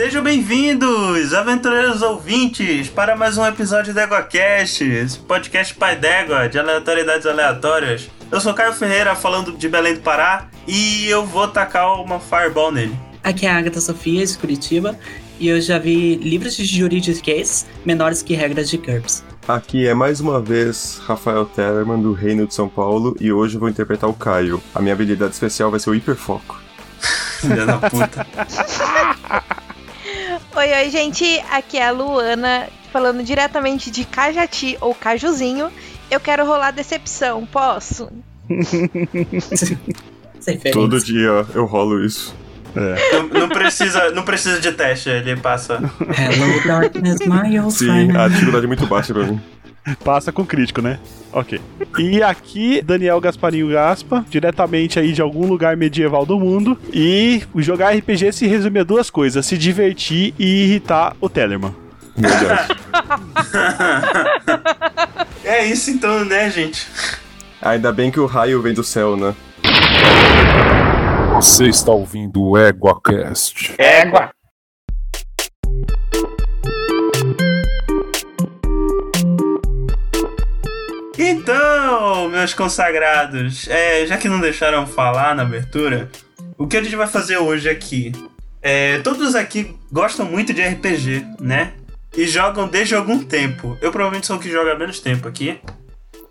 Sejam bem-vindos, aventureiros ouvintes, para mais um episódio do EgoCast, esse podcast pai d'égua, de aleatoriedades aleatórias. Eu sou Caio Ferreira, falando de Belém do Pará, e eu vou tacar uma fireball nele. Aqui é a Agatha Sofia, de Curitiba, e eu já vi livros de juridiquês menores que regras de GURPS. Aqui é mais uma vez Rafael Tellerman, do Reino de São Paulo, e hoje eu vou interpretar o Caio. A minha habilidade especial vai ser o hiperfoco. Filha da puta. Oi, oi, gente. Aqui é a Luana, falando diretamente de Cajati ou Cajuzinho. Eu quero rolar decepção, posso? Sem Todo dia eu rolo isso. Não, não precisa, não precisa de teste, ele passa. Hello, darkness, my old Sim, friend. a dificuldade é muito baixa pra mim. Passa com crítico, né? Ok. E aqui, Daniel Gasparinho Gaspa, diretamente aí de algum lugar medieval do mundo. E jogar RPG se resume a duas coisas: se divertir e irritar o Tellerman. Verdade. É isso então, né, gente? Ainda bem que o raio vem do céu, né? Você está ouvindo o EguaCast. Égua! Então, meus consagrados, é, já que não deixaram falar na abertura, o que a gente vai fazer hoje aqui? É, todos aqui gostam muito de RPG, né? E jogam desde algum tempo. Eu provavelmente sou o que joga há menos tempo aqui.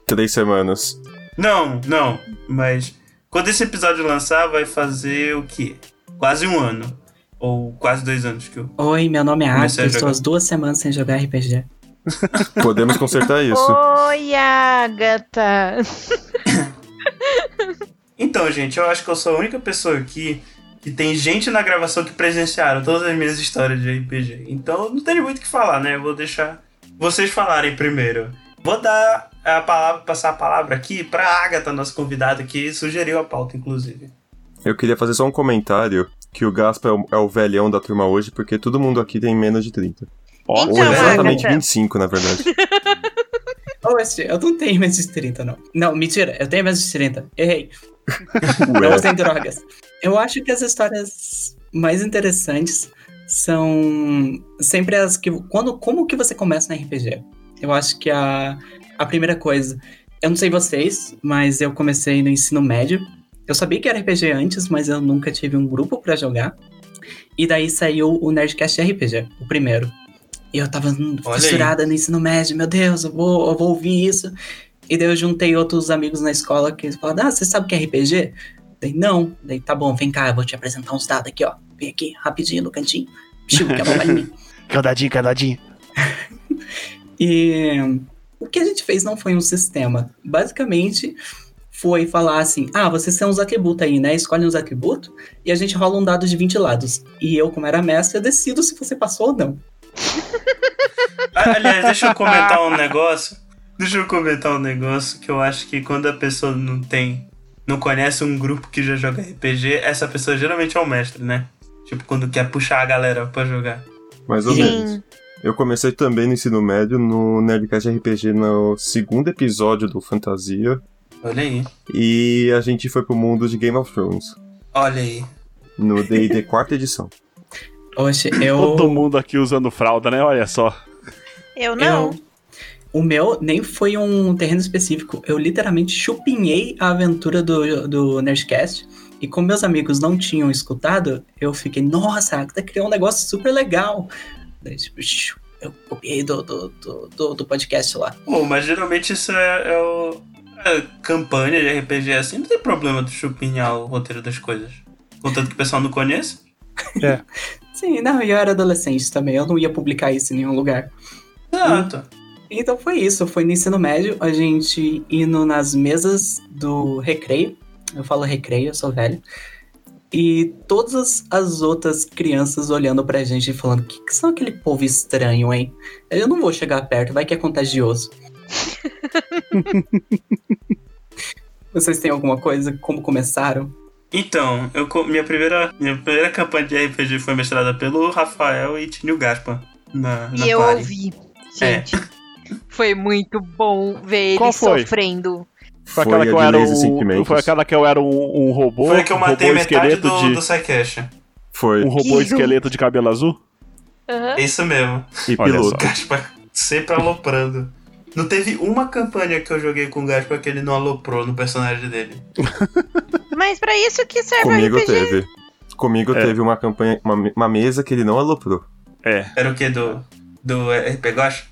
Três semanas. Não, não, mas quando esse episódio lançar, vai fazer o quê? Quase um ano. Ou quase dois anos que eu. Oi, meu nome é Comecei Agatha, a estou as duas semanas sem jogar RPG. Podemos consertar isso. Oi, Agatha. Então, gente, eu acho que eu sou a única pessoa aqui que tem gente na gravação que presenciaram todas as minhas histórias de RPG. Então, não tem muito o que falar, né? Eu vou deixar vocês falarem primeiro. Vou dar a palavra, passar a palavra aqui pra Agatha, nossa convidada, que sugeriu a pauta, inclusive. Eu queria fazer só um comentário que o Gaspa é o, é o velhão da turma hoje, porque todo mundo aqui tem menos de 30. Ó, Então, Ou exatamente Agatha. 25, na verdade. Oxe, eu não tenho menos de 30, não. Não, mentira, eu tenho menos de 30. Errei. Não Ué. usem drogas. Eu acho que as histórias mais interessantes são sempre as que. Quando, como que você começa no RPG? Eu acho que a, a primeira coisa. Eu não sei vocês, mas eu comecei no ensino médio. Eu sabia que era RPG antes, mas eu nunca tive um grupo pra jogar. E daí saiu o Nerdcast RPG, o primeiro. E eu tava Olha aí. fissurada no ensino médio, meu Deus, eu vou, eu vou ouvir isso. E daí eu juntei outros amigos na escola que falaram: Ah, você sabe o que é RPG? Daí, não. Daí, tá bom, vem cá, eu vou te apresentar uns dados aqui, ó. Vem aqui, rapidinho no cantinho. Piu, que é uma balinha. Cadadinho, cadadinho. E o que a gente fez não foi um sistema. Basicamente, foi falar assim: ah, vocês têm uns atributos aí, né? Escolhe uns atributos e a gente rola um dado de 20 lados. E eu, como era mestre, eu decido se você passou ou não. Aliás, deixa eu comentar um negócio. Deixa eu comentar um negócio que eu acho que quando a pessoa não tem. Não conhece um grupo que já joga RPG, essa pessoa geralmente é o mestre, né? Tipo, quando quer puxar a galera pra jogar. Mais ou Sim. menos. Eu comecei também no ensino médio, no Nerdcast RPG, no segundo episódio do Fantasia. Olha aí. E a gente foi pro mundo de Game of Thrones. Olha aí. No D&D quarta edição. Oxe, eu. Todo mundo aqui usando fralda, né? Olha só. Eu não. Eu- o meu nem foi um terreno específico. Eu literalmente chupinhei a aventura do, do Nerdcast. E como meus amigos não tinham escutado, eu fiquei, nossa, Agatha criou um negócio super legal. Daí, tipo, eu copiei do, do, do, do, do podcast lá. Pô, mas geralmente isso é, é o. é campanha de RPG assim, não tem problema de chupinhar o roteiro das coisas. Contanto que o pessoal não conheça. Sim, não, e eu era adolescente também, eu não ia publicar isso em nenhum lugar. Exato. Então foi isso, foi no ensino médio, a gente indo nas mesas do recreio. Eu falo recreio, eu sou velho. E todas as, as outras crianças olhando pra gente e falando: que, que são aquele povo estranho, hein? Eu não vou chegar perto, vai que é contagioso. Vocês têm alguma coisa? Como começaram? Então, eu, minha, primeira, minha primeira campanha de RPG foi mestrada pelo Rafael e Tinho Gaspa na, na E eu party. ouvi. É. Gente, foi muito bom ver Qual ele foi? sofrendo. Foi aquela que eu era um. Foi aquela que eu era um, um robô. Foi a que eu um matei robô metade esqueleto do, de. do Psycash. Foi. Um robô Isso. esqueleto de cabelo azul? É isso mesmo. E piloto. só. Gaspar sempre aloprando. Não teve uma campanha que eu joguei com o Gaspar que ele não aloprou no personagem dele. Mas pra isso que serve o Comigo RPG. teve. Comigo É. teve uma campanha, uma, uma mesa que ele não aloprou. É. Era o que? Do, do RP Gosh?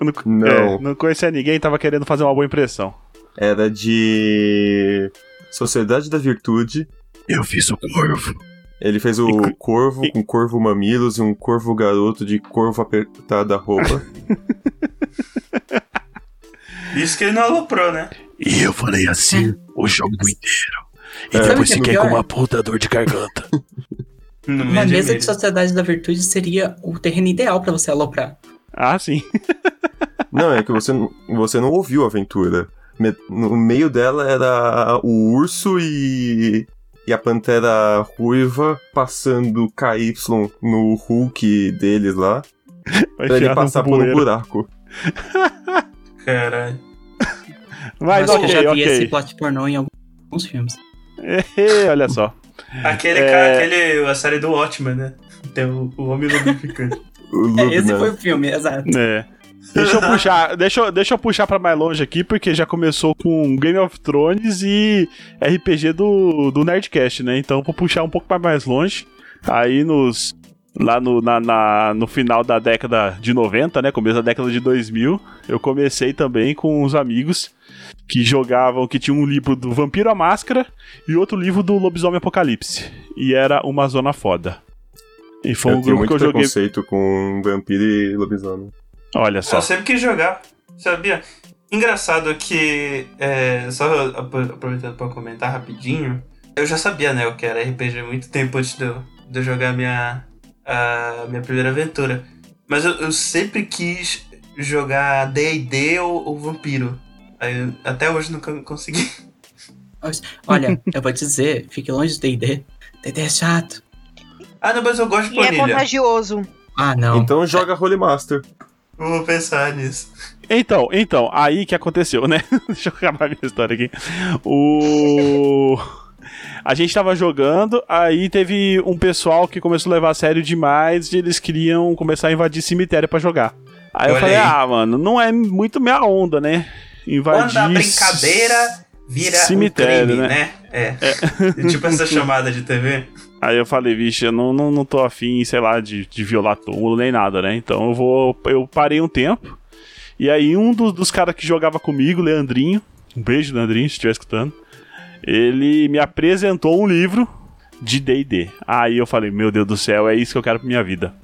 Não, Não. é, não conhecia ninguém, tava querendo fazer uma boa impressão. Era de Sociedade da Virtude. Eu fiz o corvo. Ele fez o E- corvo com corvo mamilos e um corvo garoto de corvo apertada roupa. Isso que ele não aloprou, né? E eu falei assim o jogo inteiro. E É. depois é fiquei pior? com uma puta dor de garganta. No Uma mesa de sociedade da virtude seria o terreno ideal pra você aloprar. Ah, sim. não, é que você, não- você não ouviu a aventura. No meio dela era o urso e, e a pantera ruiva passando KY no Hulk deles lá. Vai Pra ele passar por um buraco. Caralho. Mas Eu acho que ok, eu já vi esse ok. plot pornô em alguns filmes. Olha só. Aquele É. cara, aquele, a série do Watchmen, né? Tem o, o Homem Lubrificante. É, esse foi o filme, exato. É. Deixa eu puxar, deixa, eu- deixa eu puxar pra mais longe aqui, porque já começou com Game of Thrones e RPG do, do Nerdcast, né? Então vou puxar um pouco pra mais longe. Aí nos. Lá no, na, na- no final da década de 90, né? Começo da década de 2000, eu comecei também com uns amigos que jogavam, que tinha um livro do Vampiro à Máscara e outro livro do Lobisomem Apocalipse. E era uma zona foda. E foi eu um grupo que muito eu joguei. preconceito com vampiro e lobisomem. Olha só. Eu sempre quis jogar, sabia? Engraçado que, é, só ap- aproveitando pra comentar rapidinho, eu já sabia, né, o que era RPG há muito tempo antes de eu, de eu jogar minha, a minha primeira aventura. Mas eu, eu sempre quis jogar D&D ou, ou Vampiro. Eu- até hoje nunca consegui. Olha, eu vou te dizer, fique longe do D&D. D&D é chato. Ah, não, mas eu gosto de E é planilha. contagioso. Ah, não. Então joga Holy Master. Eu Vou pensar nisso. Então, então, aí que aconteceu, né? Deixa eu acabar minha história aqui. O. A gente tava jogando, aí teve um pessoal que começou a levar a sério demais e eles queriam começar a invadir cemitério pra jogar. Aí eu falei, ah, mano, não é muito minha onda, né? Invadir. Quando a brincadeira vira Cemitério, um crime, né? né? É. tipo essa chamada de TV. Aí eu falei, vixe, eu não, não, não tô afim, sei lá, de, de violar túmulo nem nada, né? Então eu vou. Eu parei um tempo. E aí um dos, dos caras que jogava comigo, Leandrinho, um beijo, Leandrinho, se estiver escutando. Ele me apresentou um livro de DD. Aí eu falei, meu Deus do céu, é isso que eu quero pra minha vida.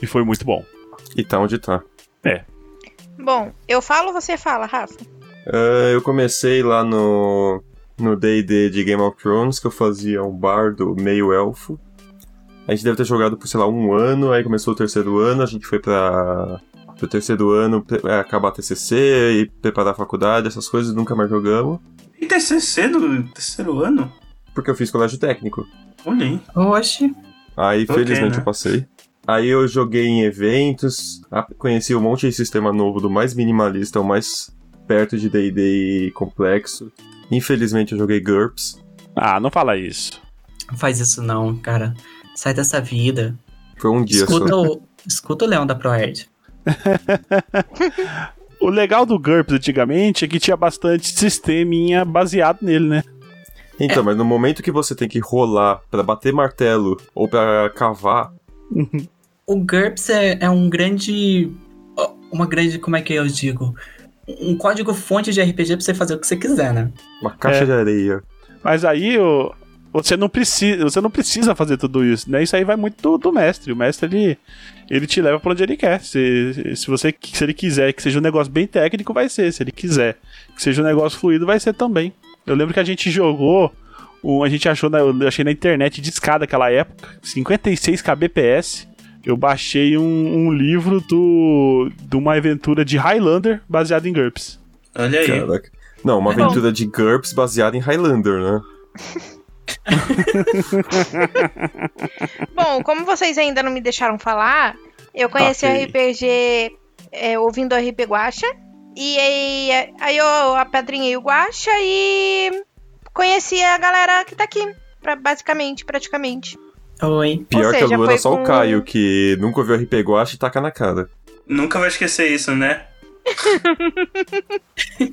E foi muito bom. E tá onde tá. Bom, eu falo ou você fala, Rafa? Ah, eu comecei lá no no D&D de Game of Thrones, que eu fazia um bardo meio elfo. A gente deve ter jogado por, sei lá, um ano, aí começou o terceiro ano, a gente foi pra pro terceiro ano pre- é, acabar a TCC e preparar a faculdade, essas coisas, nunca mais jogamos, TCC do terceiro ano? porque eu fiz colégio técnico. Olha aí. Oxe. Aí, Ok, felizmente, né? eu passei. Aí eu joguei em eventos, conheci um monte de sistema novo, do mais minimalista ao mais perto de D&D complexo. Infelizmente eu joguei GURPS. Ah, não fala isso. Não faz isso não, cara. Sai dessa vida. Foi um dia Escuta só. o, escuta o Leão da ProErd. O legal do GURPS antigamente é que tinha bastante sisteminha baseado nele, né? Então, mas no momento que você tem que rolar pra bater martelo ou pra cavar, O GURPS é, é um grande. Uma grande. Como é que eu digo? Um código fonte de RPG pra você fazer o que você quiser, né? uma caixa É. de areia. Mas aí o, você não precisa, você não precisa fazer tudo isso, né? Isso aí vai muito do, do mestre. O mestre ele, ele te leva pra onde ele quer. Se, se você se ele quiser que seja um negócio bem técnico, vai ser. Se ele quiser que seja um negócio fluido, vai ser também. Eu lembro que a gente jogou, um, a gente achou, na, eu achei na internet de escada naquela época, 56 kbps. Eu baixei um, um livro do, de uma aventura de Highlander baseado em GURPS. Olha aí. Caraca. Não, uma bom. aventura de GURPS baseada em Highlander, né? Bom, como vocês ainda não me deixaram falar, eu conheci Ok. o RPG é, ouvindo o RP Guacha. E aí, aí eu apadrinhei o Guacha e conheci a galera que tá aqui, pra, basicamente, praticamente. Oi. Pior Ou que a seja, Luana, foi só com- o Caio, que nunca ouviu RP Guacha e taca na cara. Nunca vai esquecer isso, né?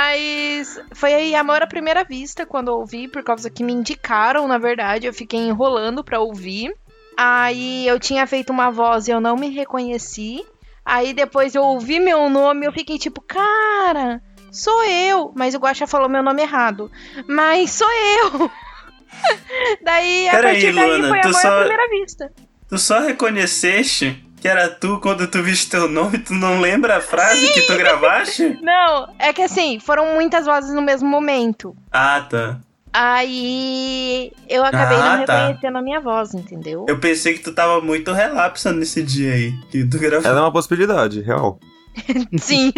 Mas foi aí amor à primeira vista quando eu ouvi, por causa que me indicaram, na verdade. Eu fiquei enrolando pra ouvir. Aí eu tinha feito uma voz e eu não me reconheci. Aí depois eu ouvi meu nome eu fiquei tipo, cara, sou eu. Mas o Guaxa falou meu nome errado. Mas sou eu. daí, a Pera partir aí, daí Luana, foi amor só- à primeira vista. Tu só reconheceste que era tu quando tu viste teu nome, tu não lembra a frase que tu gravaste? Não, é que assim, foram muitas vozes no mesmo momento. Ah, tá. Aí eu acabei Ah, não tá. reconhecendo a minha voz, entendeu? Eu pensei que tu tava muito relapsa nesse dia aí, que tu gravou. Era uma possibilidade, real. Sim.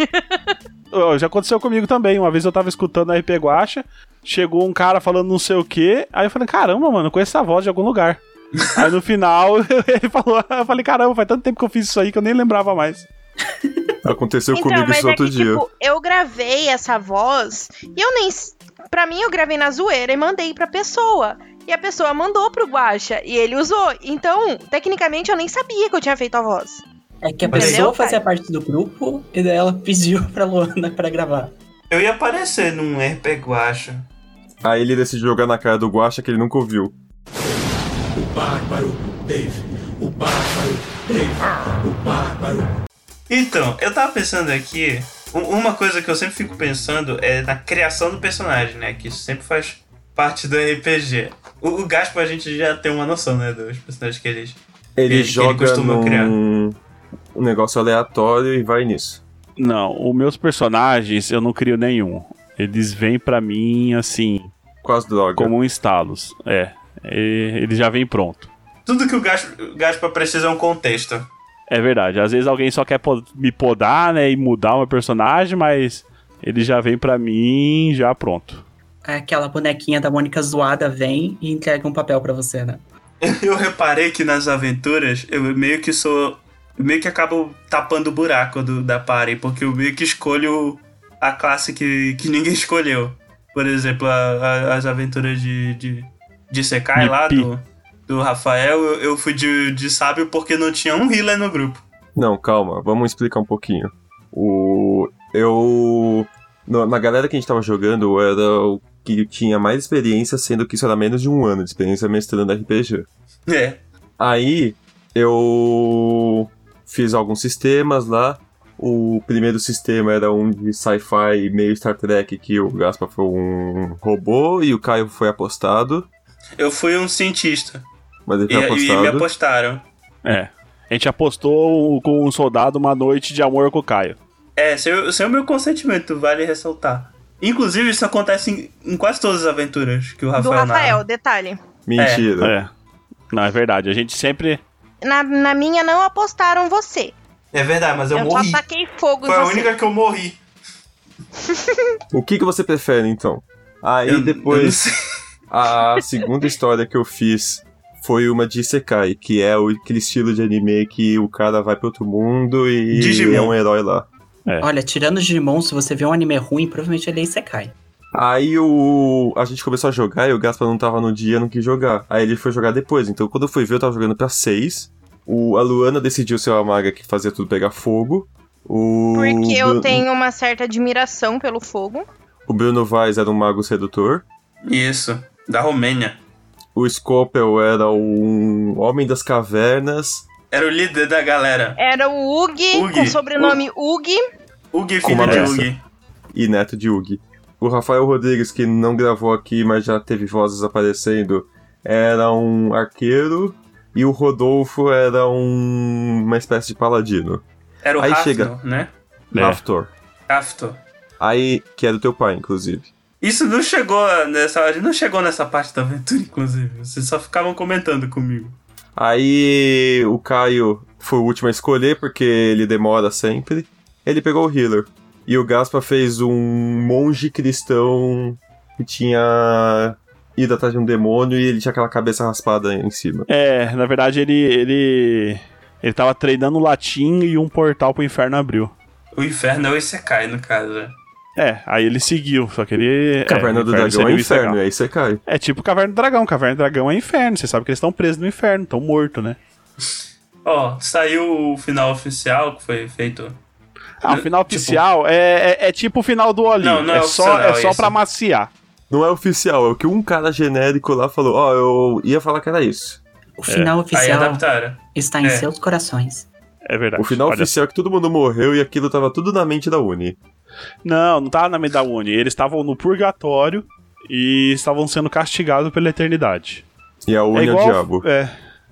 Já aconteceu comigo também. Uma vez eu tava escutando a RP Guacha, chegou um cara falando não sei o que, aí eu falei, caramba, mano, eu conheço essa voz de algum lugar. Aí no final ele falou, eu falei, caramba, faz tanto tempo que eu fiz isso aí que eu nem lembrava mais. Aconteceu então, comigo isso é outro que, dia. tipo, eu gravei essa voz e eu nem. Pra mim, eu gravei na zoeira e mandei pra pessoa. E a pessoa mandou pro Guaxa e ele usou. Então, tecnicamente, eu nem sabia que eu tinha feito a voz. É que a Mas- pessoa fazia parte do grupo e daí ela pediu pra Luana pra gravar. Eu ia aparecer num RP Guacha. Aí ele decidiu jogar na cara do Guacha que ele nunca ouviu. Então, eu tava pensando aqui, uma coisa que eu sempre fico pensando é na criação do personagem, né? Que isso sempre faz parte do RPG. O, o Gaspar a gente já tem uma noção, né? Dos personagens que eles. Ele Que- que ele joga costuma criar. num um negócio aleatório e vai nisso. Não, os meus personagens eu não crio nenhum. Eles vêm pra mim assim, Com as drogas. como um estalos. É, e- ele já vem pronto. Tudo que o Gaspar precisa é um contexto. É verdade. Às vezes alguém só quer me podar, né, e mudar o meu personagem, mas ele já vem pra mim já pronto. Aquela bonequinha da Mônica zoada vem e entrega um papel pra você, né? Eu reparei que nas aventuras eu meio que sou. Eu meio que acabo tapando o buraco do, da party, porque eu meio que escolho a classe que, que ninguém escolheu. Por exemplo, a- a- as aventuras de, de, de Sekai lá do, do Rafael, eu, eu fui de, de sábio porque não tinha um healer no grupo. Não, calma, vamos explicar um pouquinho. O. Eu. na galera que a gente tava jogando, eu era o que tinha mais experiência, sendo que isso era menos de um ano de experiência mestrando RPG. É. Aí eu fiz alguns sistemas lá. O primeiro sistema era um de sci-fi meio Star Trek, que o Gaspar foi um robô e o Caio foi apostado. Eu fui um cientista. Mas ele E, e me apostaram. É. A gente apostou com um soldado uma noite de amor com o Caio. É, sem, sem o meu consentimento, vale ressaltar. Inclusive, isso acontece em, em quase todas as aventuras que o Do Rafael Rafael, narra. detalhe. Mentira. É. Não, é verdade. A gente sempre. Na, na minha não apostaram você. É verdade, mas eu, Eu, morri. só taquei fogo Foi a você. única que eu morri. O que, que você prefere então? Aí Eu- eu depois. sei. A segunda história que eu fiz foi uma de Isekai, que é o- aquele estilo de anime que o cara vai pra outro mundo e Digimon. é um herói lá. Olha, tirando o Digimon, se você vê um anime ruim, provavelmente ele é Isekai. Aí o a gente começou a jogar e o Gaspar não tava no dia, não quis jogar. Aí ele foi jogar depois. Então quando eu fui ver, eu tava jogando pra 6. O, a Luana decidiu ser uma maga que fazia tudo pegar fogo. O Porque eu Bruno- tenho uma certa admiração pelo fogo. O Bruno Vaz era um mago sedutor. Isso, da Romênia. O Scopel era um homem das cavernas. Era o líder da galera. Era o Ugi, Ugi. com sobrenome Ugi. Ugi, Com filho de. Ugi. e neto de Ugi. O Rafael Rodrigues, que não gravou aqui, mas já teve vozes aparecendo, era um arqueiro. E o Rodolfo era um... uma espécie de paladino. Era o Aí Raftor, chega. né? É. Raftor. Raftor. Aí, que era o teu pai, inclusive. Isso não chegou nessa. A gente não chegou nessa parte da aventura, inclusive. Vocês só ficavam comentando comigo. Aí o Caio foi o último a escolher, porque ele demora sempre. Ele pegou o healer. E o Gaspa fez um monge cristão que tinha ido atrás de um demônio e ele tinha aquela cabeça raspada em cima. É, na verdade ele. ele. Ele tava treinando latim e um portal pro inferno abriu. O inferno é o Isekai, no caso. né? É, aí ele seguiu, só que ele. Caverna é, do Dragão é inferno, e aí você cai. É tipo Caverna do Dragão. Caverna do Dragão é inferno. Você sabe que eles estão presos no inferno, estão mortos, né? Ó, saiu o final oficial que foi feito. Ah, o final Tipo- oficial é, é, é tipo o final do Oli. Não, não é, é só, oficial, é só pra maciar. Não é oficial, é o que um cara genérico lá falou. Ó, eu ia falar que era isso. O final oficial está em É. seus corações. É verdade. O final Olha oficial é que todo mundo morreu e aquilo tava tudo na mente da Uni. Não, não tava na meio da Uni. Eles estavam no purgatório e estavam sendo castigados pela eternidade. E a Uni é é, igual. o diabo. É.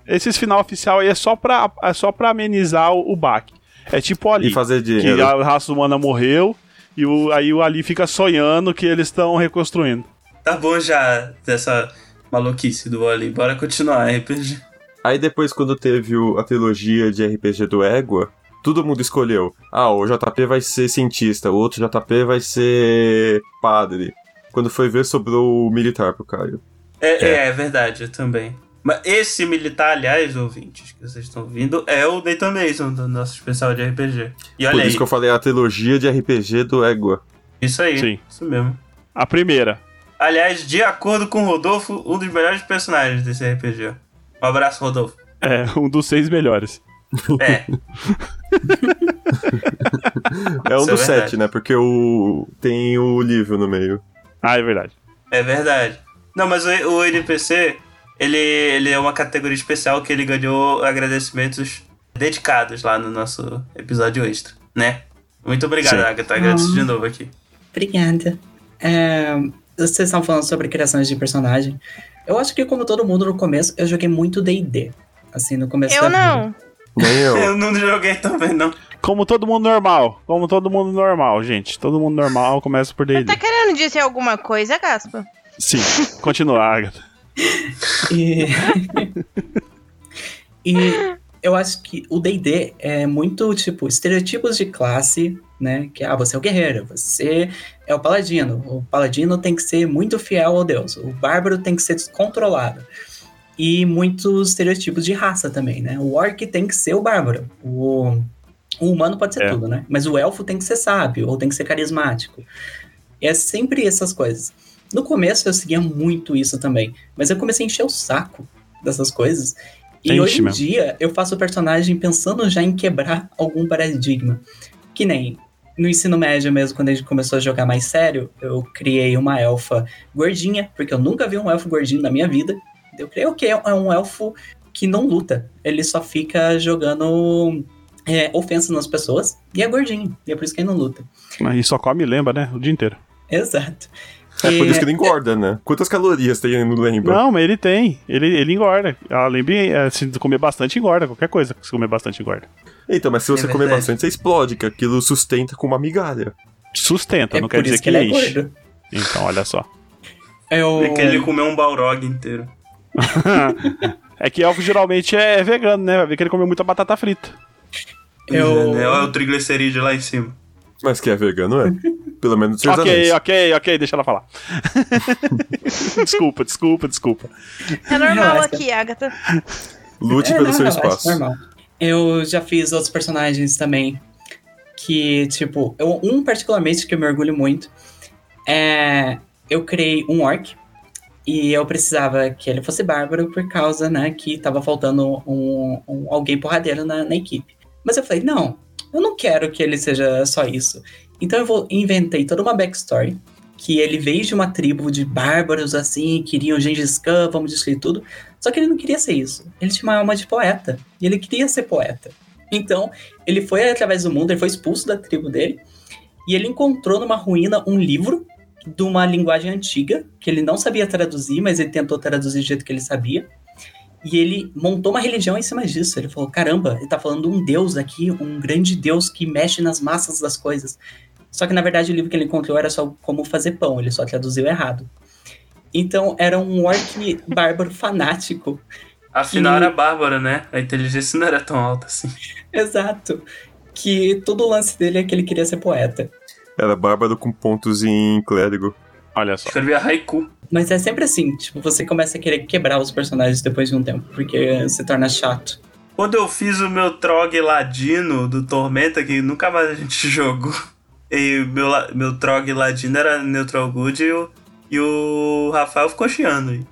Esses final oficial aí é só pra, é só pra amenizar o, o baque. É tipo ali. E fazer Que dinheiro. a raça humana morreu e o, aí o Ali fica sonhando que eles estão reconstruindo. Tá bom já dessa maluquice do Oli. Bora continuar, RPG. Aí depois, quando teve o- a trilogia de RPG do Égua, todo mundo escolheu. Ah, o JP vai ser cientista, o outro JP vai ser padre. Quando foi ver, sobrou o militar pro Caio. É, é. é verdade, eu também. Mas esse militar, aliás, ouvintes que vocês estão ouvindo, é o Nathan Mason do nosso especial de RPG. E olha Por aí, isso que eu falei a trilogia de RPG do Égua. isso aí, Sim. isso mesmo. A primeira. Aliás, de acordo com o Rodolfo, um dos melhores personagens desse RPG. Um abraço, Rodolfo. É um dos seis melhores. É, É um Isso é dos verdade. sete, né? Porque o tem o livro no meio. Ah, é verdade. é verdade. Não, mas o, o NPC, ele, ele é uma categoria especial que ele ganhou agradecimentos dedicados lá no nosso episódio extra, né? Muito obrigado, Sim. Agatha. Agradeço Ah. de novo aqui. Obrigada. É, vocês estão falando sobre criações de personagem. Eu acho que, como todo mundo no começo, eu joguei muito DD. Assim, no começo da Eu vida. Nem eu. Eu não joguei também, não. Como todo mundo normal. Como todo mundo normal, gente. Todo mundo normal começa por D&D. Tá querendo dizer alguma coisa, Gaspa? Sim. Continua, Agatha. E... e eu acho que o D&D é muito, tipo, estereotipos de classe, né? Que, ah, você é o guerreiro, você é o paladino. O paladino tem que ser muito fiel ao deus. O bárbaro tem que ser descontrolado. E muitos estereotipos de raça também, né? O orc tem que ser o bárbaro. O, o humano pode ser É. tudo, né? Mas o elfo tem que ser sábio, ou tem que ser carismático. E é sempre essas coisas. No começo eu seguia muito isso também, mas eu comecei a encher o saco dessas coisas. E Enche hoje em dia eu faço o personagem pensando já em quebrar algum paradigma. Que nem no ensino médio mesmo, quando a gente começou a jogar mais sério, eu criei uma elfa gordinha, porque eu nunca vi um elfo gordinho na minha vida. Eu criei o quê? É um elfo que não luta. Ele só fica jogando é, ofensas nas pessoas e é gordinho. E é por isso que ele não luta. E só come e lembra, né? O dia inteiro. Exato. É por isso que ele engorda, né? Quantas calorias tem no Lembra? Não, mas ele tem. Ele, ele engorda. De é, se comer bastante, engorda. Qualquer coisa que se comer bastante, engorda. Então, mas se você É comer bastante, você explode, que aquilo sustenta com uma migalha. Sustenta, é não quer dizer que, que ele é enche. gordo. Então, olha só. Eu... É que ele comeu um Balrog inteiro. é que elfo geralmente é vegano, né? Vai ver que ele comeu muita batata frita. Eu- É, Olha o triglicerídeo lá em cima. Mas que é vegano, é. Pelo menos Ok, anéis. ok, ok, deixa ela falar. desculpa, desculpa, desculpa. É normal Relaxa. aqui, Agatha. Lute É, pelo não, seu relaxa, espaço. normal. Eu já fiz outros personagens também. Que, tipo, eu- um particularmente que eu me orgulho muito é. Eu criei um orc. E eu precisava que ele fosse bárbaro por causa, né, que tava faltando um, um- alguém porradeiro na, na equipe. Mas eu falei, não, eu não quero que ele seja só isso. Então eu vou, inventei toda uma backstory. Que ele veio de uma tribo de bárbaros assim, queriam Gengis Khan, vamos destruir tudo. Só que ele não queria ser isso. Ele tinha uma alma de poeta. E ele queria ser poeta. Então, ele foi através do mundo, ele foi expulso da tribo dele. E ele encontrou numa ruína um livro de uma linguagem antiga, que ele não sabia traduzir, mas ele tentou traduzir do jeito que ele sabia. E ele montou uma religião em cima disso. Ele falou: caramba, ele tá falando de um deus aqui, um grande deus que mexe nas massas das coisas. Só que na verdade o livro que ele encontrou era só como fazer pão, ele só traduziu errado. Então era um orc bárbaro fanático Afinal E- era bárbara, né? A inteligência não era tão alta assim. Exato. Que todo o lance dele é que ele queria ser poeta. Era bárbaro com pontos em clérigo. Olha só. Escrevia haiku. Mas é sempre assim, tipo, você começa a querer quebrar os personagens depois de um tempo, porque se torna chato. Quando eu fiz o meu Trog Ladino do Tormenta, que nunca mais a gente jogou, E meu, meu Trog Ladino era Neutral Good e o, e o Rafael ficou chiando. aí.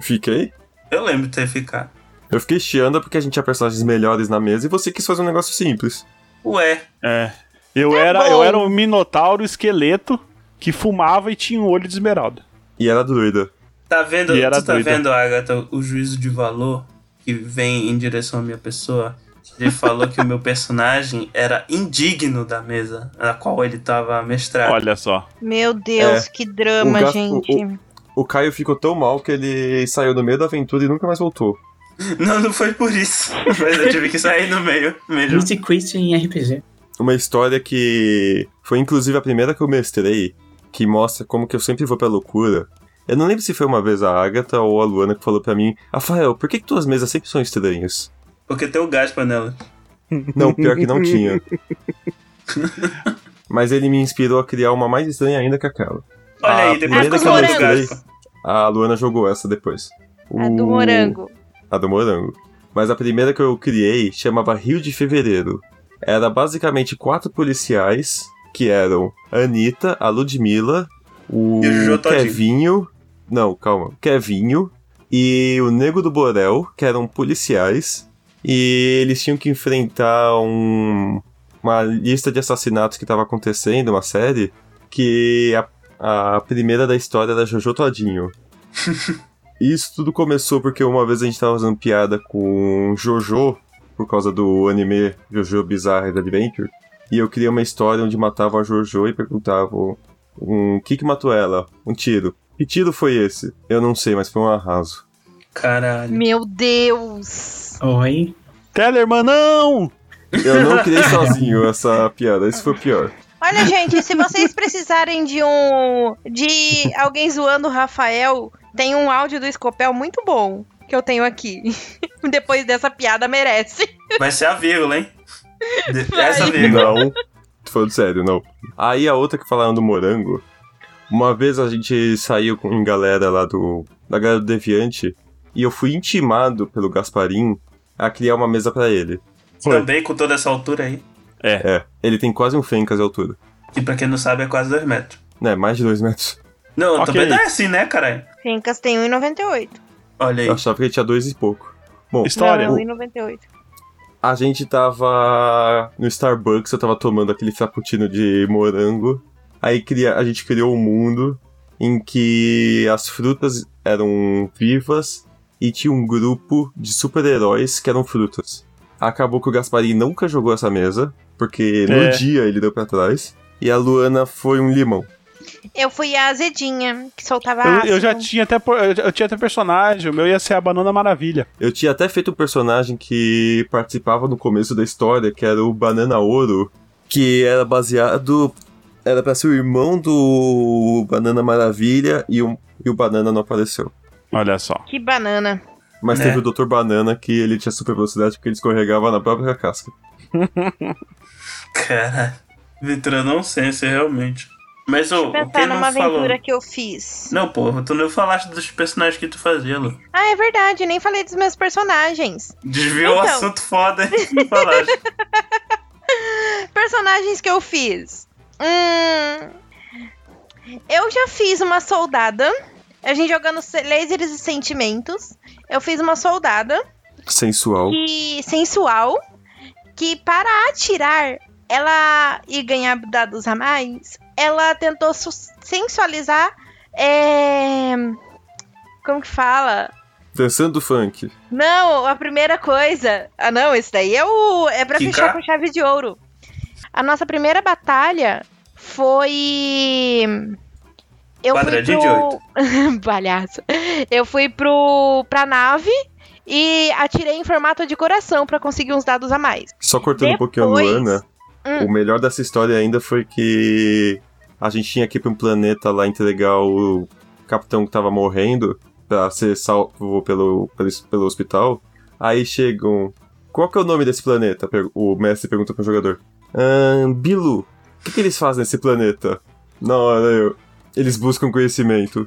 Fiquei. Eu lembro de ter ficado. Eu fiquei chiando porque a gente tinha personagens melhores na mesa e você quis fazer um negócio simples. Ué, É. Eu, Tá era, bom. eu era um minotauro esqueleto que fumava e tinha um olho de esmeralda. E era druida. tá vendo, E era tu tá doida. vendo, Agatha, o juízo de valor que vem em direção à minha pessoa? Ele falou que o meu personagem era indigno da mesa na qual ele tava mestrado. Olha só. Meu Deus, É. que drama, O gato- gente. O Caio ficou tão mal que ele saiu no meio da aventura e nunca mais voltou. Não, não foi por isso. Mas eu tive que sair no meio mesmo. Quit em RPG. Uma história que foi inclusive a primeira que eu mestrei, que mostra como que eu sempre vou pra loucura. Eu não lembro se foi uma vez a Agatha ou a Luana que falou pra mim, Rafael, por que, que tuas mesas sempre são estranhas? Porque tem o Gaspa nela. Não, pior que não tinha. Mas ele me inspirou a criar uma mais estranha ainda que aquela. Olha A aí, depois primeira que eu mestrei-. A Luana jogou essa depois. A do morango. A do morango. Mas a primeira que eu criei chamava Rio de Fevereiro. Era basicamente quatro policiais, que eram a Anitta, a Ludmilla, o. Kevinho. Não, calma. Kevinho e o Nego do Borel, que eram policiais. E eles tinham que enfrentar um, uma lista de assassinatos que estava acontecendo, uma série, que a, a primeira da história era Jojo Todinho. Isso tudo começou porque uma vez a gente tava fazendo piada com Jojo, por causa do anime Jojo Bizarre Adventure, e eu criei uma história onde matavam a Jojo e perguntavam um que que matou ela? Um tiro. Que tiro foi esse? Eu não sei, mas foi um arraso. Caralho. Meu Deus. Oi. Tellerman, não! Eu não criei sozinho essa piada, isso foi o pior. Olha, gente, se vocês precisarem de um. de alguém zoando o Rafael, tem um áudio do Escopel muito bom que eu tenho aqui. Depois dessa piada, merece. Vai ser a vírgula, hein? De- Vai. Essa vírgula. Não, tô falando sério, não. Aí a outra que falaram do morango, uma vez a gente saiu com galera lá do. da galera do Deviante, e eu fui intimado pelo Gasparim a criar uma mesa pra ele. Também com toda essa altura aí. É, ele tem quase um Fencas de altura. Que pra quem não sabe é quase 2 metros. Né, mais de dois metros. Não, Ok. também não é assim, né, caralho? Fincas tem 1,98. Olha aí. Eu achava que ele tinha dois e pouco. Bom, História. Não, 1,98. a gente tava no Starbucks, eu tava tomando aquele frappuccino de morango. Aí cria, a gente criou um mundo em que as frutas eram vivas e tinha um grupo de super-heróis que eram frutas. Acabou que o Gasparim nunca jogou essa mesa, porque no É. dia ele deu pra trás. E a Luana foi um limão. Eu fui a azedinha, que soltava Eu, ácido. eu já tinha até, eu tinha até personagem, o meu ia ser a Banana Maravilha. Eu tinha até feito um personagem que participava no começo da história, que era o Banana Ouro, que era baseado. Era pra ser o irmão do Banana Maravilha e o, e o Banana não apareceu. Olha só. Que banana. Mas Né? teve o Dr. Banana que ele tinha super velocidade porque ele escorregava na própria casca. Caralho. Aventura nonsense, realmente. Mas o, quem não numa falou... aventura que eu fiz. Não, porra, tu não falaste dos personagens que tu fazia, Lu. Ah, é verdade, nem falei dos meus personagens. Desviou o Então. assunto foda e não falaste. Personagens que eu fiz. Hum. Eu já fiz uma soldada. A gente jogando se- lasers e sentimentos. Eu fiz uma soldada Sensual. que sensual. Que para atirar, ela e ganhar dados a mais, ela tentou su- sensualizar. É... Como que fala? Dançando funk. Não, a primeira coisa. Ah, não, esse daí é o. É pra fechar com chave de ouro. A nossa primeira batalha foi. Eu Quadradinho fui de pro. Palhaço. Eu fui pro. pra nave e atirei em formato de coração pra conseguir uns dados a mais. Só cortando um pouquinho a Depois- Luana, Hum. o melhor dessa história ainda foi que a gente tinha que ir pra um planeta lá entregar o capitão que tava morrendo pra ser salvo pelo, pelo, pelo hospital. Aí chegam. Qual que é o nome desse planeta? O mestre pergunta pro jogador. Ahn, Bilu, o que, que eles fazem nesse planeta? Na hora eu. Eles buscam conhecimento.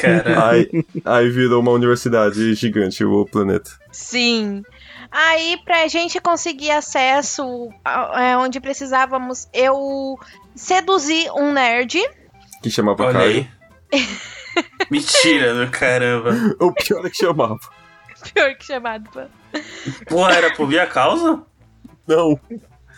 Caralho. Aí, aí virou uma universidade gigante o planeta. Sim. Aí, pra gente conseguir acesso é, onde precisávamos, eu seduzi um nerd. Que chamava Olha Caio. aí. Mentira do caramba. O pior é que chamava. Pior que chamado. pô. Porra, era por minha causa? Não.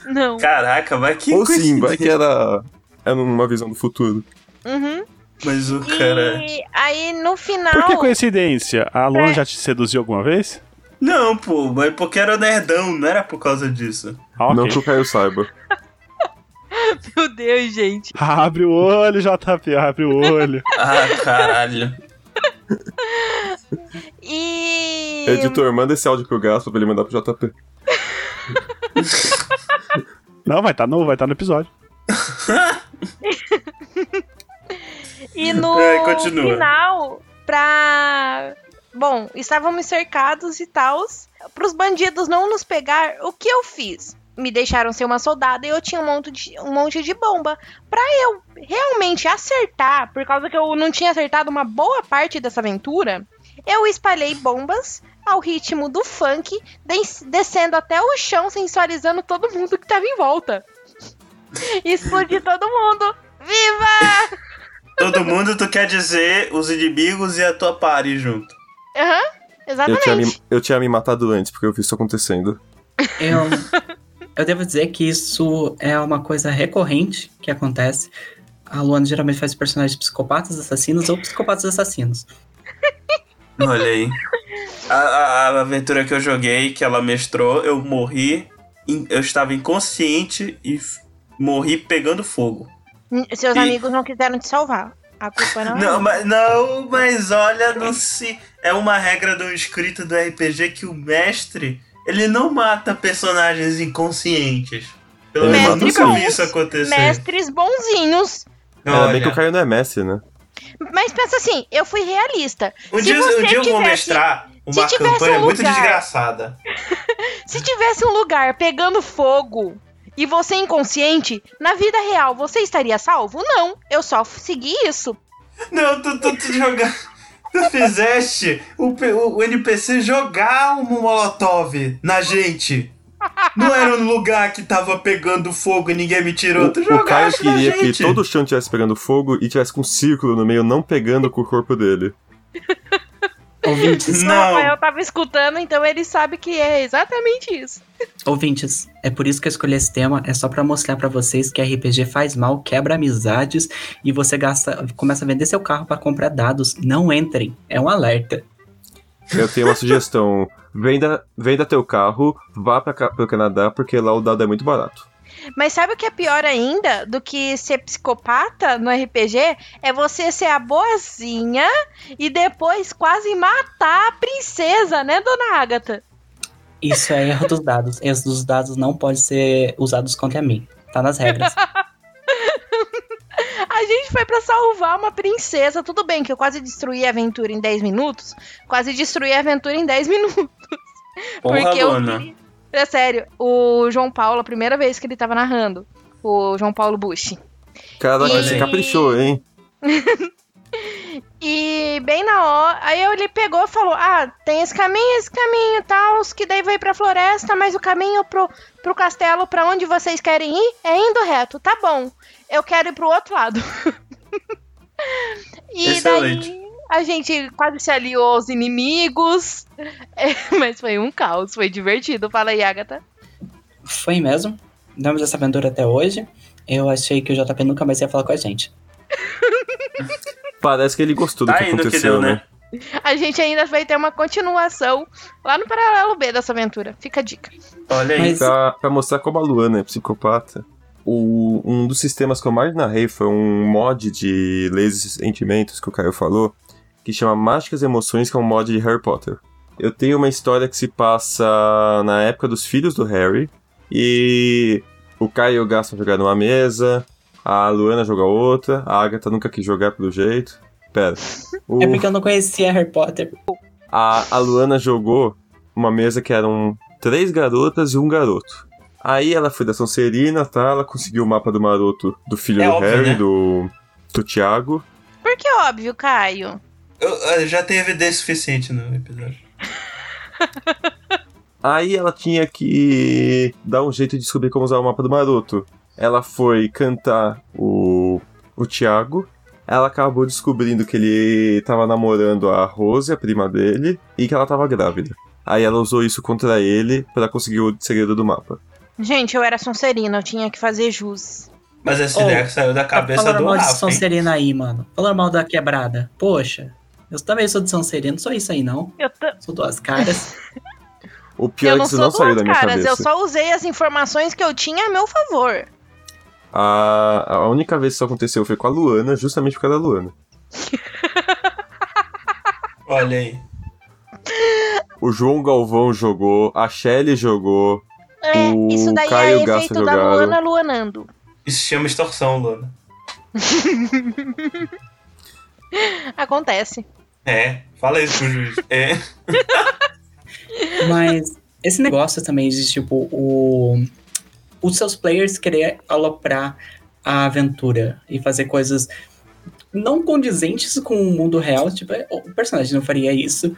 Não. Caraca, vai que Ou sim, vai que era. Era uma visão do futuro. Uhum. Mas o cara... E aí, no final. Por que coincidência? A Luana já te seduziu alguma vez? Não, pô, mas porque era nerdão, não era por causa disso. Ah, ok. Não que o Caio saiba. Meu Deus, gente. Abre o olho, JP, abre o olho. Ah, caralho. E. Editor, manda esse áudio pro Gaspa pra ele mandar pro JP. Não, vai estar no, vai tá no episódio. E no É, final, pra. Bom, estávamos cercados e tal. Para os bandidos não nos pegar, o que eu fiz? Me deixaram ser uma soldada e eu tinha um monte de, um monte de bomba. Pra eu realmente acertar, por causa que eu não tinha acertado uma boa parte dessa aventura, eu espalhei bombas ao ritmo do funk, des- descendo até o chão, sensualizando todo mundo que tava em volta. Explodi todo mundo. Viva! Todo mundo, tu quer dizer os inimigos e a tua party junto. Aham, Eu exatamente. tinha, me, eu tinha me matado antes, porque eu vi isso acontecendo. Eu, eu devo dizer que isso é uma coisa recorrente que acontece. A Luana geralmente faz personagens psicopatas assassinos ou psicopatas assassinos. Olha aí. A, a- a aventura que eu joguei, que ela mestrou, eu morri. in- Eu estava inconsciente e morri pegando fogo. N- Seus E- amigos não quiseram te salvar. A culpa não é. Não, mas, não, mas olha, não se. É uma regra do escrito do RPG que o mestre ele não mata personagens inconscientes. Pelo menos nunca vi isso acontecer. Mestres bonzinhos. Ainda bem que o Caio não é mestre, né? Mas pensa assim, eu fui realista. um se dia, um você dia eu vou tivesse- mestrar uma se tivesse campanha um muito lugar- desgraçada. Se tivesse um lugar pegando fogo e você inconsciente, na vida real você estaria salvo? Não, eu só segui isso. Não, tu, tu, tu jogar. Tu fizeste o, P- o, o NPC jogar um molotov na gente. Não era um lugar que tava pegando fogo e ninguém me tirou. Tu O, o Caio queria que todo o chão tivesse pegando fogo e tivesse com um círculo no meio, não pegando com o corpo dele. Ouvintes, O Não. Rafael tava escutando, então ele sabe que é exatamente isso. ouvintes, é por isso que eu escolhi esse tema, é só pra mostrar pra vocês que RPG faz mal, quebra amizades e você gasta, começa a vender seu carro pra comprar dados. Não entrem, é um alerta. Eu tenho uma sugestão. Venda, venda teu carro, vá pra, ca- pro Canadá, porque lá o dado é muito barato. Mas sabe o que é pior ainda do que ser psicopata no RPG? É você ser a boazinha e depois quase matar a princesa, né, dona Agatha? Isso é erro dos dados. Erros dos dados não podem ser usados contra mim. Tá nas regras. A gente foi pra salvar uma princesa. Tudo bem que eu quase destruí a aventura em 10 minutos. Quase destruí a aventura em 10 minutos. Porra, porque eu. É sério, o João Paulo, a primeira vez que ele tava narrando, o João Paulo Bush. Caraca, E- você caprichou, hein? E bem na hora, aí ele pegou e falou: Ah, tem esse caminho, esse caminho e tal, que daí vai pra floresta, mas o caminho pro, pro castelo, pra onde vocês querem ir, é indo reto. Tá bom, eu quero ir pro outro lado. e Excelente. daí a gente quase se aliou aos inimigos, É, mas foi um caos, foi divertido. Fala aí, Agatha. Foi mesmo. Damos essa aventura até hoje. Eu achei que o JP nunca mais ia falar com a gente. Parece que ele gostou do Tá que no que aconteceu, deu, né? né? A gente ainda vai ter uma continuação lá no paralelo B dessa aventura. Fica a dica. Olha aí. Mas- Pra, pra mostrar como a Luana é psicopata, o- um dos sistemas que eu mais narrei foi um mod de leis e sentimentos que o Caio falou, que chama Mágicas Emoções, que é um mod de Harry Potter. Eu tenho uma história que se passa na época dos filhos do Harry, e o Caio e o Gaston jogaram uma mesa, a Luana joga outra, a Agatha nunca quis jogar pelo jeito. Pera. O- É porque eu não conhecia Harry Potter. a, a Luana jogou uma mesa que eram três garotas e um garoto. Aí ela foi da Sonserina, tá? Ela conseguiu o mapa do maroto do filho É do óbvio, Harry, né? do, do Thiago. Por que óbvio, Caio? Eu- eu já tem evidência suficiente no episódio. Aí ela tinha que dar um jeito de descobrir como usar o mapa do Maroto. Ela foi cantar o, o Thiago. Ela acabou descobrindo que ele tava namorando a Rose, a prima dele, e que ela tava grávida. Aí ela usou isso contra ele pra conseguir o segredo do mapa. Gente, eu era Sonserina, eu tinha que fazer jus. Mas essa Oh, ideia saiu da cabeça Falando do mal de Rafa, hein? Serena aí, mano. Falando mal da quebrada. Poxa, eu também sou de São Serena, não sou isso aí, não. Eu, t- Sou duas caras. O pior eu é não que isso sou não saiu da duas minha caras, cabeça. eu só usei as informações que eu tinha a meu favor. A, a única vez que isso aconteceu foi com a Luana, justamente por causa da Luana. Olha aí. O João Galvão jogou, a Shelly jogou. É, O isso daí Caio é Gasta efeito da. Luana Luanando. Isso chama extorsão, Luna. Acontece. É, fala isso juiz. É. Mas esse negócio também de, tipo, o, os seus players querer aloprar a aventura e fazer coisas não condizentes com o mundo real, tipo, o personagem não faria isso,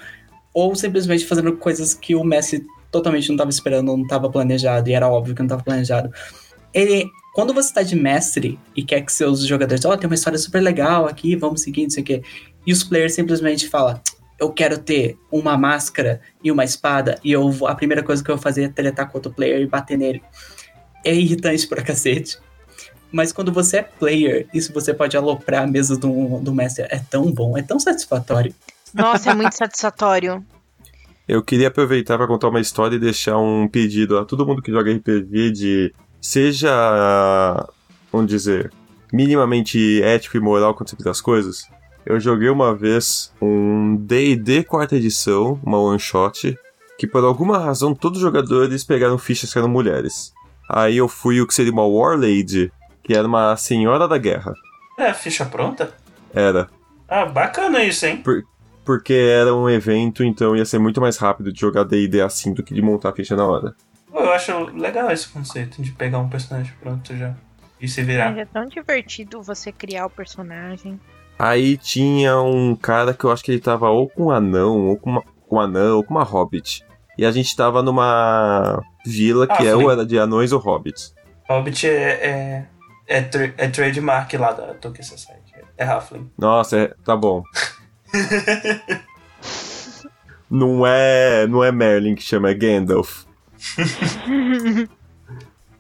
ou simplesmente fazendo coisas que o Messi totalmente não estava esperando, não estava planejado, e era óbvio que não estava planejado. Ele, quando você está de mestre e quer que seus jogadores, ó, tem uma história super legal aqui, vamos seguir, não sei o quê, e os players simplesmente falam, eu quero ter uma máscara e uma espada e eu vou, a primeira coisa que eu vou fazer é teletar com outro player e bater nele. É irritante pra cacete. Mas quando você é player, isso você pode aloprar a mesa do, do mestre. É tão bom, é tão satisfatório. Nossa, é muito satisfatório. Eu queria aproveitar para contar uma história e deixar um pedido a todo mundo que joga RPG de seja, vamos dizer, minimamente ético e moral quando você fizer as coisas. Eu joguei uma vez um D&D quarta edição, uma one shot, que por alguma razão todos os jogadores pegaram fichas que eram mulheres. Aí eu fui o que seria uma Warlady, que era uma senhora da guerra. É, ficha pronta? Era. Ah, bacana isso, hein? Porque era um evento, então ia ser muito mais rápido de jogar D&D assim do que de montar a ficha na hora. Pô, Eu acho legal esse conceito de pegar um personagem pronto já e se virar. Mas é tão divertido você criar o personagem. Aí tinha um cara que eu acho que ele tava ou com um anão, ou com uma, com um anão, ou com uma hobbit. E a gente tava numa vila que Ah, é ou era de anões ou hobbits. Hobbit é, é, é, tra- é trademark lá da Tolkien Society. É Halfling. Nossa, é, tá bom. não é, não é Merlin que chama, é Gandalf.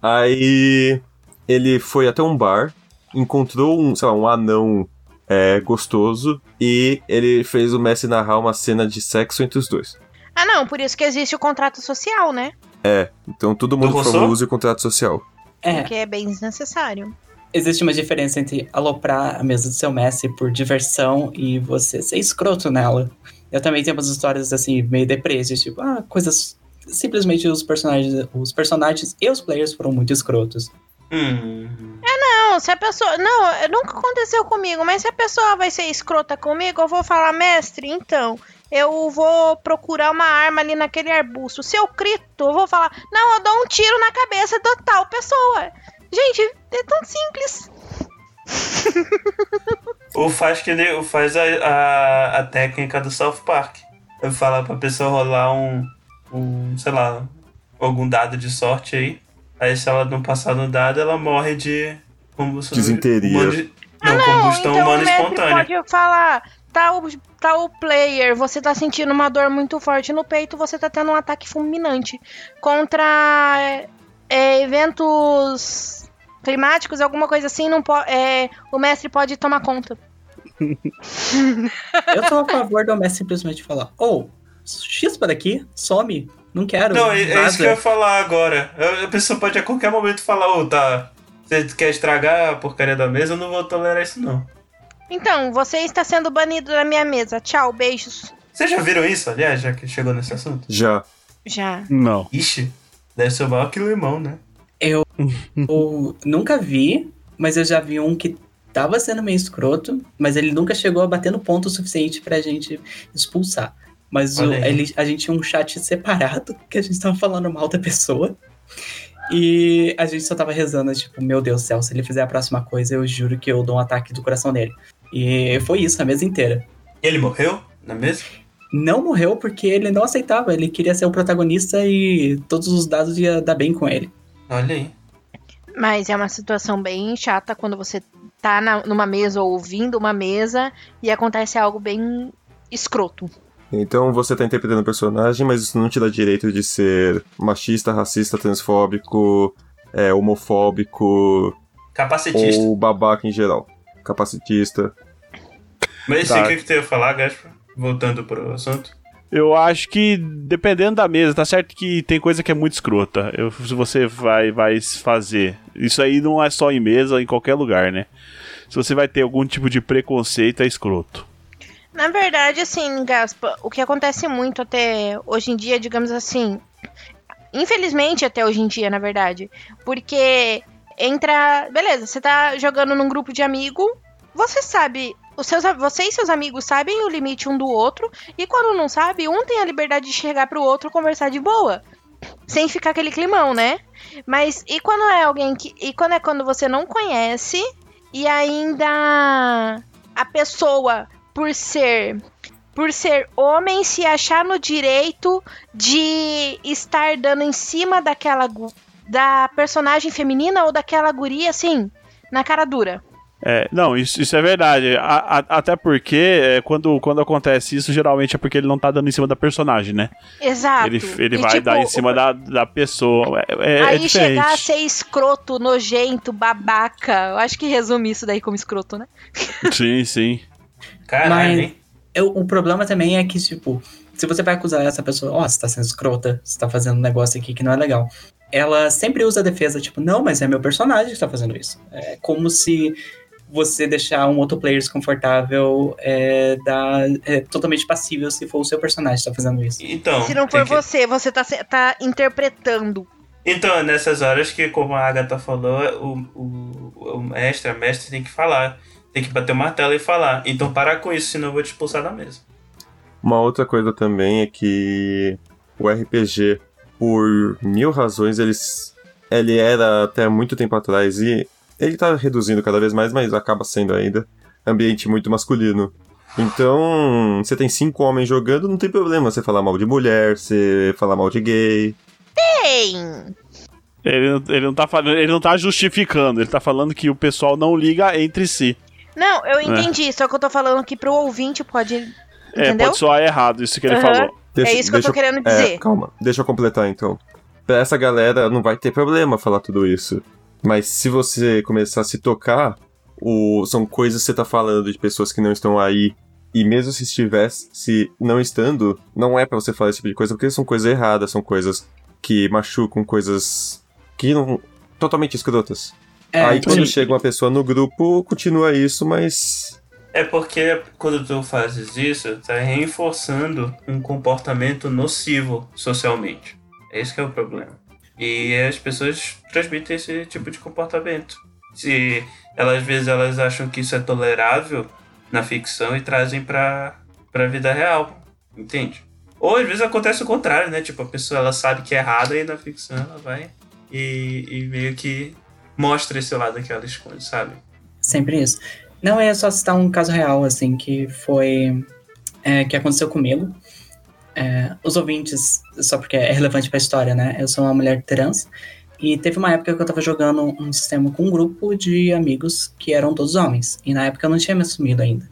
Aí ele foi até um bar, encontrou um, sei lá, um anão é, gostoso e ele fez o Messi narrar uma cena de sexo entre os dois. Ah, não, por isso que existe o contrato social, né? É, então todo mundo, favor, use o contrato social. É, Porque é bem desnecessário. existe uma diferença entre aloprar a mesa do seu mestre por diversão e você ser escroto nela. Eu também tenho umas histórias assim, meio depressas, tipo, ah, coisas. Simplesmente os personagens, os personagens e os players foram muito escrotos. Hum. Não, se a pessoa. Não, nunca aconteceu comigo, mas se a pessoa vai ser escrota comigo, eu vou falar, mestre, então. Eu vou procurar uma arma ali naquele arbusto. Se eu crito, eu vou falar, não, eu dou um tiro na cabeça da tal pessoa. Gente, é tão simples. Ou faz que ele faz a, a, a técnica do South Park. Eu falar pra pessoa rolar um, um, sei lá, algum dado de sorte aí. Aí se ela não passar no dado, ela morre de combustão. Desinteria. humano de- não, Não, combustão então o humana mestre espontânea. pode falar, tal, tal player, você tá sentindo uma dor muito forte no peito, você tá tendo um ataque fulminante. Contra é, é, eventos climáticos, alguma coisa assim, não po- é, o mestre pode tomar conta. Eu sou a favor do mestre simplesmente falar, ou, chispa daqui, some, não quero. Não, é, é isso vaza." que eu ia falar agora. A a pessoa pode a qualquer momento falar, ô, tá. Você quer estragar a porcaria da mesa? Eu não vou tolerar isso, não. Então, você está sendo banido da minha mesa. Tchau, beijos. Vocês já viram isso, aliás, já que chegou nesse assunto? Já. Já. Não. Ixi, deve ser maior que limão, né? Eu nunca vi, mas eu já vi um que tava sendo meio escroto, mas ele nunca chegou a bater no ponto suficiente pra gente expulsar. Mas o- ele- a gente tinha um chat separado, que a gente tava falando mal da pessoa. E a gente só tava rezando, tipo, meu Deus do céu, se ele fizer a próxima coisa, eu juro que eu dou um ataque do coração nele. E foi isso, a mesa inteira. E ele morreu na mesa? não morreu porque ele não aceitava. Ele queria ser o protagonista e todos os dados ia dar bem com ele. Olha aí. Mas é uma situação bem chata quando você tá na- numa mesa ou ouvindo uma mesa e acontece algo bem escroto. Então você tá interpretando o personagem, mas isso não te dá direito de ser machista, racista, transfóbico, é, homofóbico Capacitista. ou babaca em geral. Capacitista. Mas Tá. o que, que tu ia falar, Gaspar? Voltando pro assunto. Eu acho que dependendo da mesa, tá certo que tem coisa que é muito escrota. Eu- se você vai, vai fazer. Isso aí não é só em mesa, em qualquer lugar, né? Se você vai ter algum tipo de preconceito, é escroto. Na verdade, assim, Gaspa, o que acontece muito até hoje em dia, digamos assim. Infelizmente, até hoje em dia, na verdade. Porque entra. Beleza, você tá jogando num grupo de amigo, você sabe. Os seus, você e seus amigos sabem o limite um do outro, e quando não sabe, um tem a liberdade de chegar pro outro conversar de boa. Sem ficar aquele climão, né? Mas e quando é alguém que. E quando é quando você não conhece e ainda a pessoa, por ser. Por ser homem, se achar no direito de estar dando em cima daquela. da personagem feminina ou daquela guria, assim, na cara dura. É, não, isso, isso é verdade. A- a- até porque é, quando, quando acontece isso, geralmente é porque ele não tá dando em cima da personagem, né? Exato. Ele, ele E, vai tipo, dar em cima da, da pessoa. É, é, é Aí chegar a ser escroto, nojento, babaca. Eu acho que resume isso daí como escroto, né? Sim, sim. Caralho, Mas- hein? Eu- o problema também é que, tipo, se você vai acusar essa pessoa, ó, você tá sendo escrota, você tá fazendo um negócio aqui que não é legal. Ela sempre usa a defesa, tipo, não, mas é meu personagem que tá fazendo isso. É como se você deixar um outro player desconfortável é, dá, é totalmente passível se for o seu personagem que tá fazendo isso. Então. Se não for que- você, você tá, tá interpretando. Então, é nessas horas que, como a Agatha falou, o, o, o mestre, a mestre tem que falar. Tem que bater o martelo e falar. Então para com isso, senão eu vou te expulsar da mesa. Uma outra coisa também é que o RPG, por mil razões, eles, ele era até muito tempo atrás e ele tá reduzindo cada vez mais, mas acaba sendo ainda ambiente muito masculino. Então, você tem cinco homens jogando, não tem problema você falar mal de mulher, você falar mal de gay. Tem! Ele, não- ele, não tá falando, ele não tá justificando, ele tá falando que o pessoal não liga entre si. Não, eu entendi, só que eu tô falando que pro ouvinte pode. É, Entendeu? pode soar errado isso que ele Aham. falou. é isso que eu tô querendo É, dizer. calma, deixa eu completar então. Pra essa galera não vai ter problema falar tudo isso. Mas se você começar a se tocar, o... são coisas que você tá falando de pessoas que não estão aí. E mesmo se estivesse se não estando, não é pra você falar esse tipo de coisa, porque são coisas erradas, são coisas que machucam, coisas que não. totalmente escrotas. É, aí quando sim. chega uma pessoa no grupo, continua isso, mas. É porque quando tu fazes isso, tá reforçando um comportamento nocivo socialmente. Esse que é o problema. E as pessoas transmitem esse tipo de comportamento. Se elas às vezes elas acham que isso é tolerável na ficção e trazem pra, pra vida real, entende? Ou às vezes acontece o contrário, né? Tipo, a pessoa ela sabe que é errada e na ficção ela vai e, e meio que mostra esse lado que ela esconde, sabe? Sempre isso. Não, é só citar um caso real, assim, que foi. é, que aconteceu comigo. É, os ouvintes, só porque é relevante pra história, né? Eu sou uma mulher trans. E teve uma época que eu tava jogando um sistema com um grupo de amigos que eram todos homens. E na época eu não tinha me assumido ainda.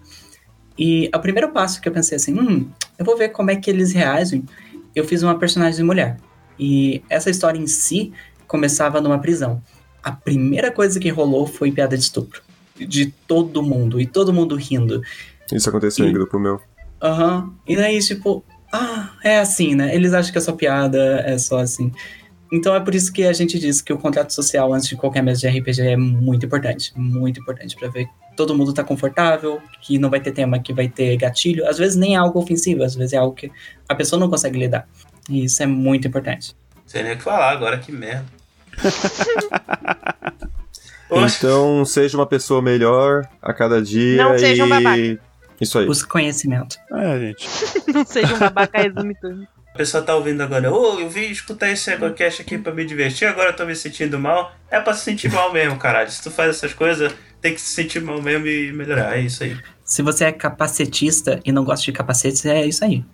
E o primeiro passo que eu pensei assim, hum, eu vou ver como é que eles reagem. Eu fiz uma personagem mulher. E essa história em si começava numa prisão. A primeira coisa que rolou foi piada de estupro de todo mundo, e todo mundo rindo. Isso aconteceu em E- grupo meu. Aham. E daí, tipo, ah, é assim, né? Eles acham que é só piada, é só assim. Então é por isso que a gente diz que o contrato social antes de qualquer mesa de RPG é muito importante. Muito importante pra ver que todo mundo tá confortável, que não vai ter tema que vai ter gatilho. Às vezes nem é algo ofensivo, às vezes é algo que a pessoa não consegue lidar. E isso é muito importante. Sem nem o que falar agora, que merda. Então, seja uma pessoa melhor a cada dia. Não seja um e... babaca. Isso aí. Busca conhecimento. É, gente. Não seja um babaca resume tudo. a pessoa tá ouvindo agora, ô, eu vim escutar esse EgoCast aqui pra me divertir, agora eu tô me sentindo mal. É pra se sentir mal mesmo, caralho. Se tu faz essas coisas, tem que se sentir mal mesmo e melhorar. É isso aí. Se você é capacetista e não gosta de capacetes, é isso aí.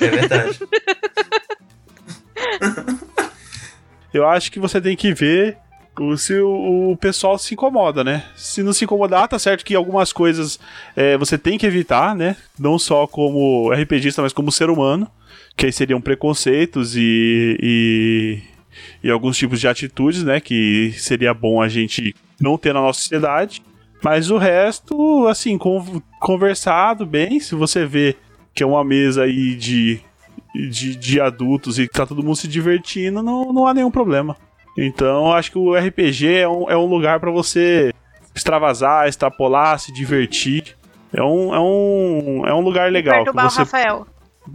É verdade. Eu acho que você tem que ver se o, o pessoal se incomoda, né? Se não se incomodar, tá certo que algumas coisas é, você tem que evitar, né? Não só como RPGista, mas como ser humano. Que aí seriam preconceitos e, e, e alguns tipos de atitudes, né? Que seria bom a gente não ter na nossa sociedade. Mas o resto, assim, con- conversado bem, se você vê que é uma mesa aí de, de, de adultos e tá todo mundo se divertindo, não, não há nenhum problema. Então, eu acho que o RPG é um, é um lugar pra você extravasar, extrapolar, se divertir. É um, é um, é um lugar legal. Perturbar o você... Rafael.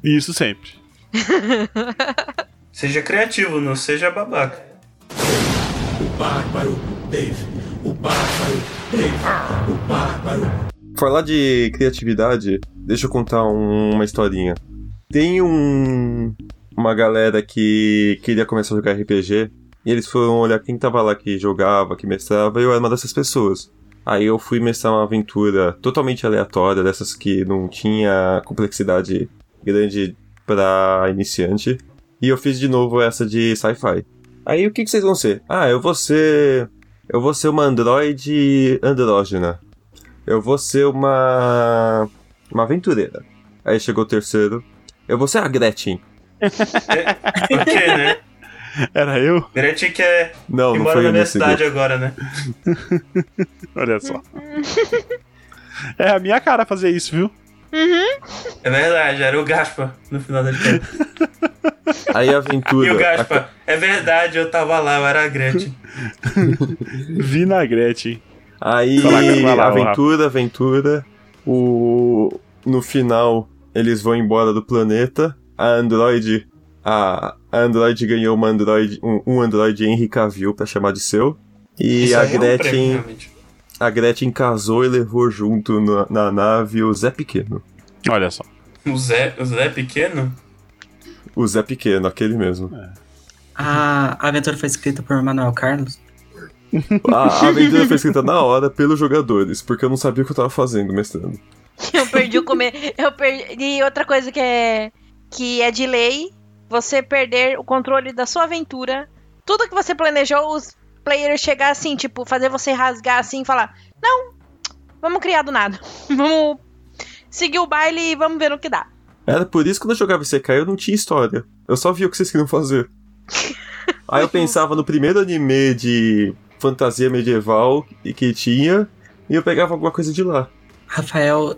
Isso sempre. Seja criativo, não seja babaca. Falar de criatividade, deixa eu contar um- uma historinha. Tem um uma galera que queria começar a jogar RPG e eles foram olhar quem tava lá que jogava, que mestrava, e eu era uma dessas pessoas. Aí eu fui mestrar uma aventura totalmente aleatória, dessas que não tinha complexidade grande pra iniciante. E eu fiz de novo essa de sci-fi. Aí o que, que vocês vão ser? Ah, eu vou ser. Eu vou ser uma androide andrógena. Eu vou ser uma. Uma aventureira. Aí chegou o terceiro. Eu vou ser a Gretchen. Por quê, né? Era eu? Gretchen que é Não, que não mora foi na minha cidade agora, né? Olha só. É a minha cara fazer isso, viu? É verdade, era o Gaspa no final da história. Aí a aventura. E o Gaspa, é verdade, eu tava lá, eu era a Gretchen. Vinagrete. Aí, Vai lá, vai lá, aventura, aventura. O... No final, eles vão embora do planeta. A Android. A, a Android ganhou uma Android, um, um Android Henry Cavill pra chamar de seu. E Isso a aí é um prêmio, Gretchen. a Gretchen casou e levou junto na, na nave o Zé Pequeno. Olha só. O Zé, o Zé pequeno? O Zé Pequeno, aquele mesmo. A aventura foi escrita por Manuel Carlos. A, a aventura foi escrita na hora pelos jogadores, porque eu não sabia o que eu tava fazendo mestrando. Eu perdi o comer. Eu perdi. E outra coisa que é. Que é de lei, você perder o controle da sua aventura. Tudo que você planejou, os players chegar assim, tipo, fazer você rasgar assim e falar: Não, vamos criar do nada. Vamos seguir o baile e vamos ver no que dá. Era por isso que quando eu jogava CK eu não tinha história. Eu só via o que vocês queriam fazer. Aí eu pensava no primeiro anime de fantasia medieval e que tinha, e eu pegava alguma coisa de lá. Rafael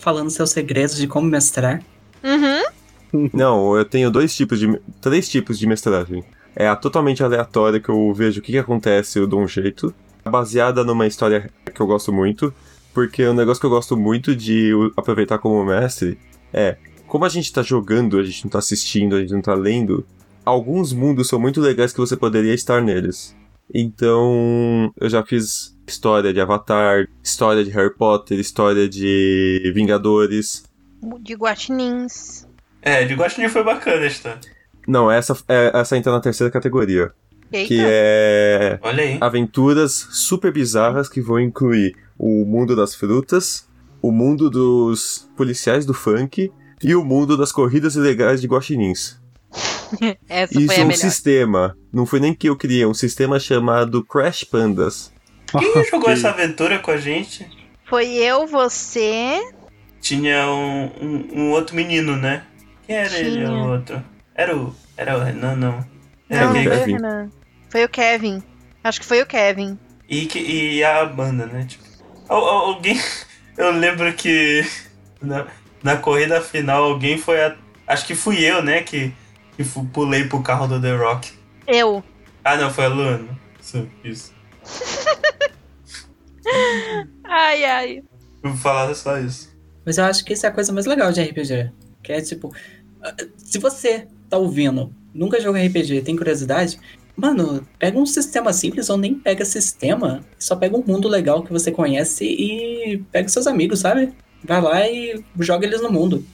falando seus segredos de como mestrar. Uhum. Não, eu tenho dois tipos de. três tipos de mestragem. É a totalmente aleatória que eu vejo o que, que acontece, eu dou um jeito. Baseada numa história que eu gosto muito. Porque o negócio que eu gosto muito de aproveitar como mestre é. Como a gente tá jogando, a gente não tá assistindo, a gente não tá lendo. Alguns mundos são muito legais que você poderia estar neles. Então, eu já fiz história de Avatar, história de Harry Potter, história de Vingadores. De guaxinins. É, de Guaxinim foi bacana a história. Não, essa, é, essa entra na terceira categoria. Eita. Que é Olha aí. aventuras super bizarras que vão incluir o mundo das frutas, o mundo dos policiais do funk e o mundo das corridas ilegais de guaxinins. Essa Isso foi é a um melhor. sistema, não foi nem que eu criei, é um sistema chamado Crash Pandas. Quem jogou essa aventura com a gente? Foi eu, você. Tinha um, um, um outro menino, né? Quem era ele, Tinha. o outro? Era o. Era o Renan, não. Era Não, foi o Kevin. Renan. Foi o Kevin. Acho que foi o Kevin. E, que- e a banda, né? Tipo, al- al- alguém. Eu lembro que na, na corrida final alguém foi a. Acho que fui eu, né? Que, que pulei pro carro do The Rock. Eu. Ah, não, foi a Luana. Isso, isso. Ai, ai. Eu vou falar só isso. Mas eu acho que isso é a coisa mais legal de RPG. Que é tipo. Se você tá ouvindo, nunca jogou RPG, tem curiosidade, mano, pega um sistema simples ou nem pega sistema. Só pega um mundo legal que você conhece e pega seus amigos, sabe? Vai lá e joga eles no mundo.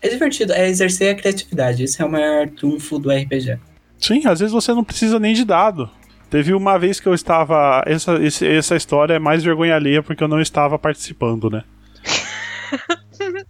É divertido, é exercer a criatividade. Esse é o maior trunfo do RPG. Sim, às vezes você não precisa nem de dado. Teve uma vez que eu estava. Essa, esse- essa história é mais vergonha alheia porque eu não estava participando, né?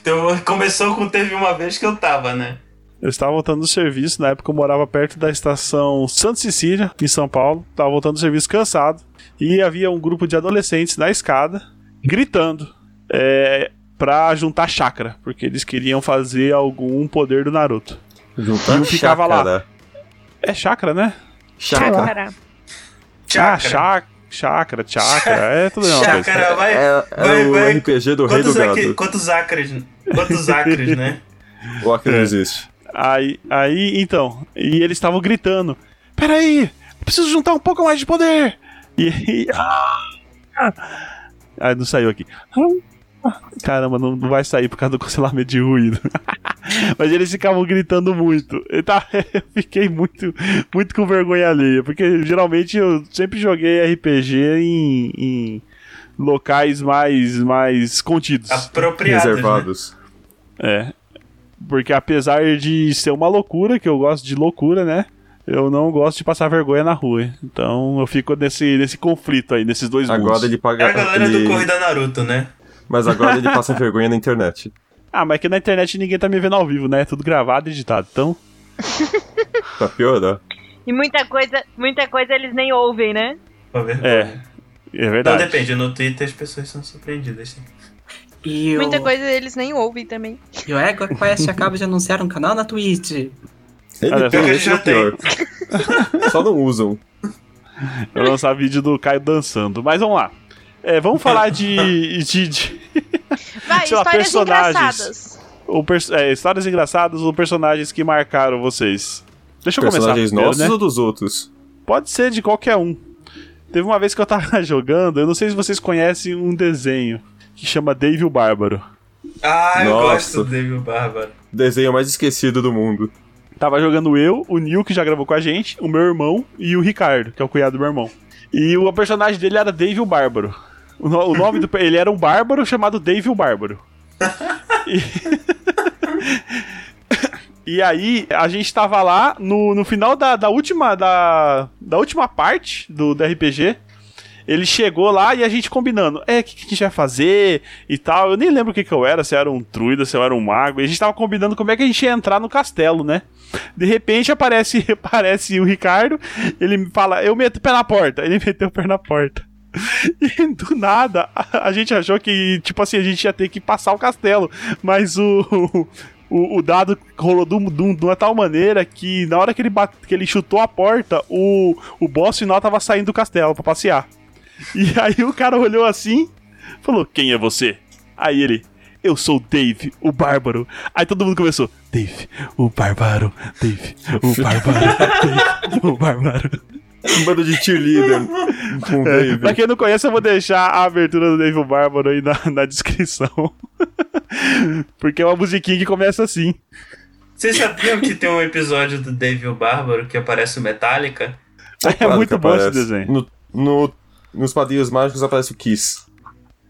Então começou com teve uma vez que eu tava, né? Eu estava voltando do serviço, na época eu morava perto da estação Santa Cecília, em São Paulo. Estava voltando do serviço cansado. E havia um grupo de adolescentes na escada, gritando, é, pra juntar chácara, porque eles queriam fazer algum poder do Naruto. Juntar E ficava lá. É chácara, né? Chácara. Ah, chá, chácara, chácara, é tudo coisa. Chácara, vai. É, é vai, o vai. RPG do Rei do Quantos, Gado. quantos acres? Quantos acres, né? O Acre É. não existe. Aí, aí, então, e eles estavam gritando: Peraí, eu preciso juntar um pouco mais de poder. E aí. Ah, ah, não saiu aqui. Caramba, não, não vai sair por causa do cancelamento de ruído. Mas eles ficavam gritando muito. Eu, tá, eu fiquei muito, muito com vergonha alheia. Porque geralmente eu sempre joguei RPG em, em locais mais, mais contidos. Apropriados. Né? Reservados. É. Porque apesar de ser uma loucura, que eu gosto de loucura, né? Eu não gosto de passar vergonha na rua. Então eu fico nesse, nesse conflito aí, nesses dois Agora mundos. ele É paga. a galera ele- do Corrida Naruto, né? Mas agora ele passa vergonha na internet. Ah, mas que na internet ninguém tá me vendo ao vivo, né? É tudo gravado e editado. Então, Pra piorar. E muita coisa, muita coisa eles nem ouvem, né? É. É Então verdade. depende, no Twitter as pessoas são surpreendidas. Sim. E o, Muita coisa eles nem ouvem também. e o Ego Quest acaba de anunciar um canal na Twitch. Ele Olha, tem pior esse já o pior. Só não usam. Eu vou lançar vídeo do Caio dançando. Mas vamos lá. É, vamos falar de. de, de Vai, Sei lá, histórias personagens. engraçadas. ou pers- é, histórias engraçadas ou personagens que marcaram vocês. Deixa eu começar. Personagens primeiro, nossos né? ou dos outros? Pode ser de qualquer um. Teve uma vez que eu tava jogando, eu não sei se vocês conhecem um desenho que chama Dave o Bárbaro. Ah, eu Nossa. gosto do David Bárbaro. Desenho mais esquecido do mundo. Tava jogando eu, o Nil, que já gravou com a gente, o meu irmão e o Ricardo, que é o cunhado do meu irmão. E o personagem dele era Dave o Bárbaro. O, no- o nome do. Ele era um bárbaro chamado Dave o Bárbaro. E, e aí, a gente tava lá no, no final da, da última da, da última parte do, do RPG. Ele chegou lá e a gente combinando. É, o que, que a gente vai fazer e tal. Eu nem lembro o que, que eu era, se eu era um druida, se eu era um mago. E a gente tava combinando como é que a gente ia entrar no castelo, né? De repente aparece, aparece o Ricardo, ele fala, eu meto o pé na porta. Ele meteu o pé na porta. E do nada, a, gente achou que, tipo assim, a gente ia ter que passar o castelo. Mas o. O, o dado rolou de, de de uma tal maneira que na hora que ele, bate, que ele chutou a porta, o, o boss final tava saindo do castelo pra passear. E aí o cara olhou assim, falou: Quem é você? Aí ele: Eu sou o Dave, o Bárbaro. Aí todo mundo começou: Dave, o Bárbaro, Dave, o Bárbaro, Dave, o Bárbaro. Um bando de cheerleader É, Dave. pra quem não conhece, eu vou deixar a abertura do Dave o Bárbaro aí na, na descrição. Porque é uma musiquinha que começa assim. Vocês sabiam que tem um episódio do David o Bárbaro que aparece o Metallica? É Claro muito bom esse desenho. No, no- nos padrinhos mágicos aparece o Kiss.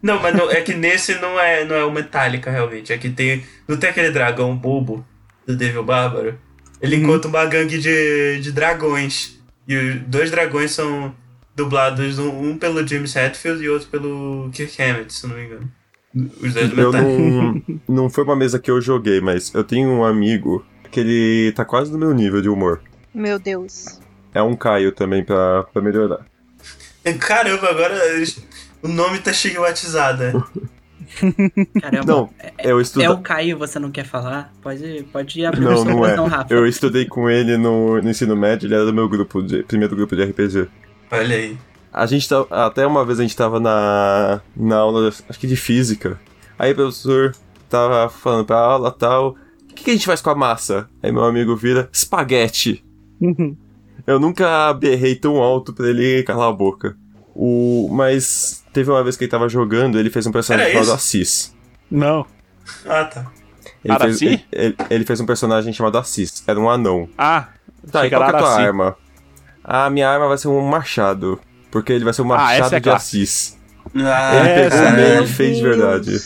Não, mas não- é que nesse não é, não é o Metallica realmente. É que tem. Não tem aquele dragão bobo do David o Bárbaro? Ele Uhum. encontra uma gangue de, de dragões. E os dois dragões são dublados, um pelo James Hetfield e outro pelo Kirk Hammett, se não me engano. Os dois do Eu Metallica. não, não foi uma mesa que eu joguei, mas eu tenho um amigo que ele tá quase no meu nível de humor. Meu Deus. É um Caio também pra, pra melhorar. Caramba, agora eles- o nome tá né? Caramba. Não, eu É estudei. o Caio, você não quer falar? Pode, pode abrir Não, o seu não é. Rafa. Eu estudei com ele no, no ensino médio, ele era do meu grupo, de, primeiro grupo de RPG. Olha aí. A gente tá, até uma vez a gente tava na, na aula, acho que de física. Aí o professor tava falando pra aula tal. O que, que a gente faz com a massa? Aí meu amigo vira espaguete. Eu nunca berrei tão alto pra ele calar a boca. O, mas teve uma vez que ele tava jogando, ele fez um personagem Era chamado isso? Assis. Não. Ah, tá. Ele fez, Araci? ele, ele- ele fez um personagem chamado Assis. Era um anão. Ah, Tá, e qual que é a tua arma? A minha arma vai ser um machado. Porque ele vai ser um Ah, machado é de. Assis. Ah, Ele É, pegou e fez de verdade.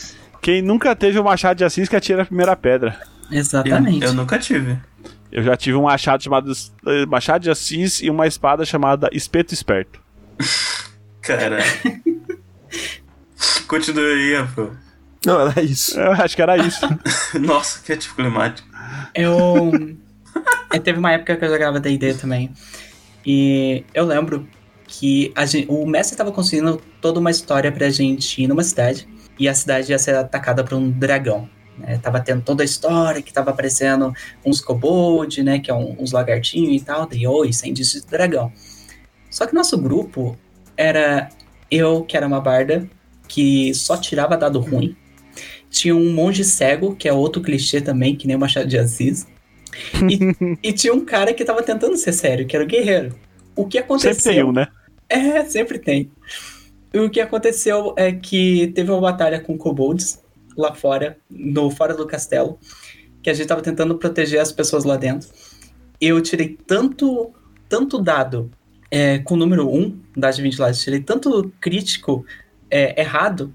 quem nunca teve o machado de Assis que atira a primeira pedra? Exatamente. Eu, eu nunca tive. Eu já tive um machado chamado eh, Machado de Assis e uma espada chamada Espeto Esperto. Cara. Continua aí, pô. Não, era isso. Eu acho que era isso. Nossa, que anticlimático. Eu. é, teve uma época que eu jogava DD também. E eu lembro que a gente- o mestre estava construindo toda uma história pra gente ir numa cidade. E a cidade ia ser atacada por um dragão. Né? Tava tendo toda a história que tava aparecendo uns kobold, né? Que é um- uns lagartinhos e tal. Daí, oi, sem indício de dragão. Só que nosso grupo era eu, que era uma barda, que só tirava dado ruim. Tinha um monge cego, que é outro clichê também, que nem o Machado de Assis. E, e tinha um cara que tava tentando ser sério, que era o guerreiro. O que aconteceu? Sempre tem um, né? É, sempre tem. O que aconteceu é que teve uma batalha com kobolds lá fora, no fora do castelo, que a gente tava tentando proteger as pessoas lá dentro. Eu tirei tanto, tanto dado é, com o número 1 das 20 lá, eu tirei tanto crítico é, errado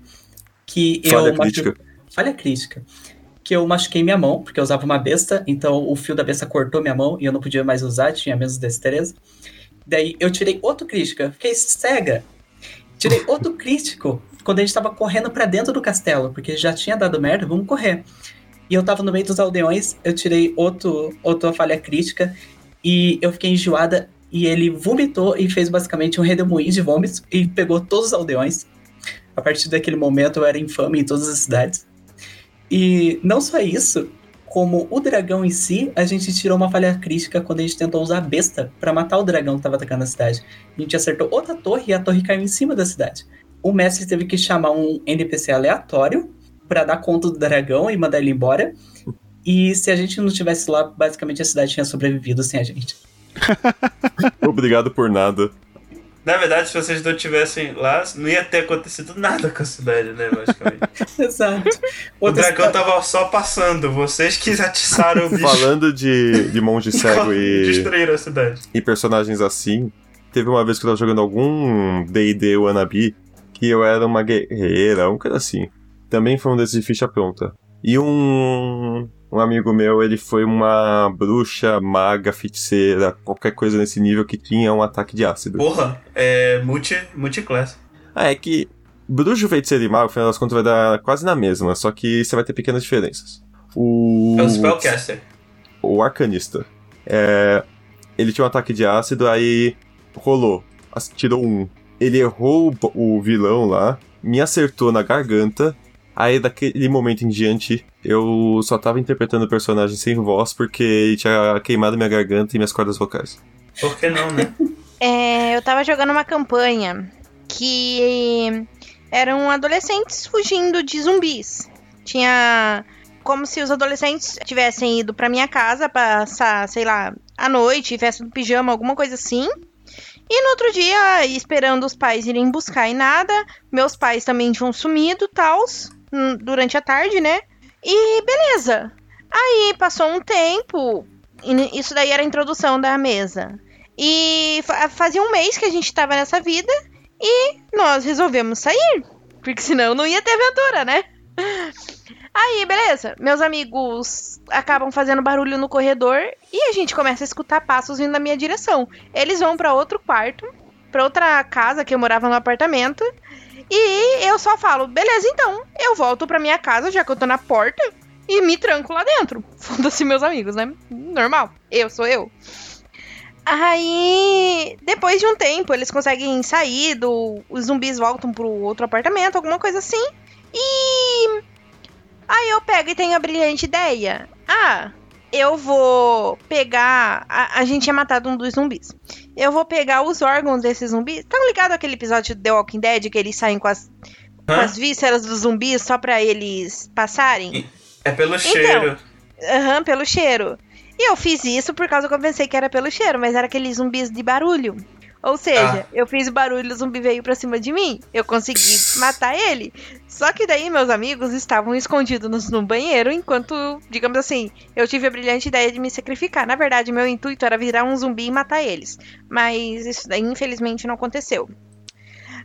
que Falha eu machu- crítica. falha crítica. Que eu machuquei minha mão, porque eu usava uma besta, então o fio da besta cortou minha mão e eu não podia mais usar, tinha menos destreza. Daí eu tirei outro crítico, fiquei cega. Tirei outro crítico quando a gente tava correndo pra dentro do castelo, porque já tinha dado merda, vamos correr. E eu tava no meio dos aldeões, eu tirei outro, outra falha crítica e eu fiquei enjoada e ele vomitou e fez basicamente um redemoinho de vômitos e pegou todos os aldeões. A partir daquele momento eu era infame em todas as cidades. E não só isso, como o dragão em si, a gente tirou uma falha crítica quando a gente tentou usar a besta pra matar o dragão que tava atacando a cidade. A gente acertou outra torre e a torre caiu em cima da cidade. O mestre teve que chamar um NPC aleatório pra dar conta do dragão e mandar ele embora. E se a gente não tivesse lá, basicamente a cidade tinha sobrevivido sem a gente. Obrigado por nada. Na verdade, se vocês não tivessem lá, não ia ter acontecido nada com a cidade, né? Basicamente. Exato. o dragão tava só passando. Vocês que atiçaram o bicho. Falando de, de monge cego e, Destruíram a cidade. e personagens assim, teve uma vez que eu tava jogando algum D&D Wannabe que eu era uma guerreira, um coisa assim. Também foi um desses de ficha pronta. E um, um amigo meu, ele foi uma bruxa, maga, feiticeira, qualquer coisa nesse nível que tinha um ataque de ácido. Porra, é multi, multiclass. Ah, é que bruxo, feiticeiro e mago, no final das contas, vai dar quase na mesma, só que você vai ter pequenas diferenças. O... É o Spellcaster. o arcanista. É, ele tinha um ataque de ácido, aí rolou. Tirou um. Ele errou o vilão lá, me acertou na garganta. Aí daquele momento em diante, eu só tava interpretando o personagem sem voz porque ele tinha queimado minha garganta e minhas cordas vocais. Por que não, né? É, eu tava jogando uma campanha que eram adolescentes fugindo de zumbis. Tinha como se os adolescentes tivessem ido pra minha casa passar, sei lá, a noite, festa do pijama, alguma coisa assim. E no outro dia, esperando os pais irem buscar e nada, meus pais também tinham sumido, tals, durante a tarde, né? E beleza. Aí passou um tempo, isso daí era a introdução da mesa. E fa- fazia um mês que a gente tava nessa vida e nós resolvemos sair. Porque senão não ia ter aventura, né? Aí, beleza. Meus amigos acabam fazendo barulho no corredor e a gente começa a escutar passos vindo na minha direção. Eles vão pra outro quarto, pra outra casa que eu morava no apartamento. E eu só falo, beleza, então, eu volto pra minha casa, já que eu tô na porta, e me tranco lá dentro. Foda-se meus amigos, né? Normal. Eu sou eu. Aí, depois de um tempo, eles conseguem sair do. Os zumbis voltam pro outro apartamento, alguma coisa assim. E. Aí eu pego e tenho a brilhante ideia. Ah, eu vou pegar. A, a gente tinha matado um dos zumbis. Eu vou pegar os órgãos desses zumbis. Tá ligado aquele episódio de The Walking Dead que eles saem com as, com as vísceras dos zumbis só pra eles passarem? É pelo Então. cheiro. Aham, pelo cheiro. E eu fiz isso por causa que eu pensei que era pelo cheiro, mas era aqueles zumbis de barulho. Ou seja, eu fiz o barulho, o zumbi veio pra cima de mim. Eu consegui matar ele. Só que daí meus amigos estavam escondidos no, banheiro, enquanto, digamos assim, eu tive a brilhante ideia de me sacrificar. Na verdade, meu intuito era virar um zumbi e matar eles. Mas isso daí, infelizmente, não aconteceu.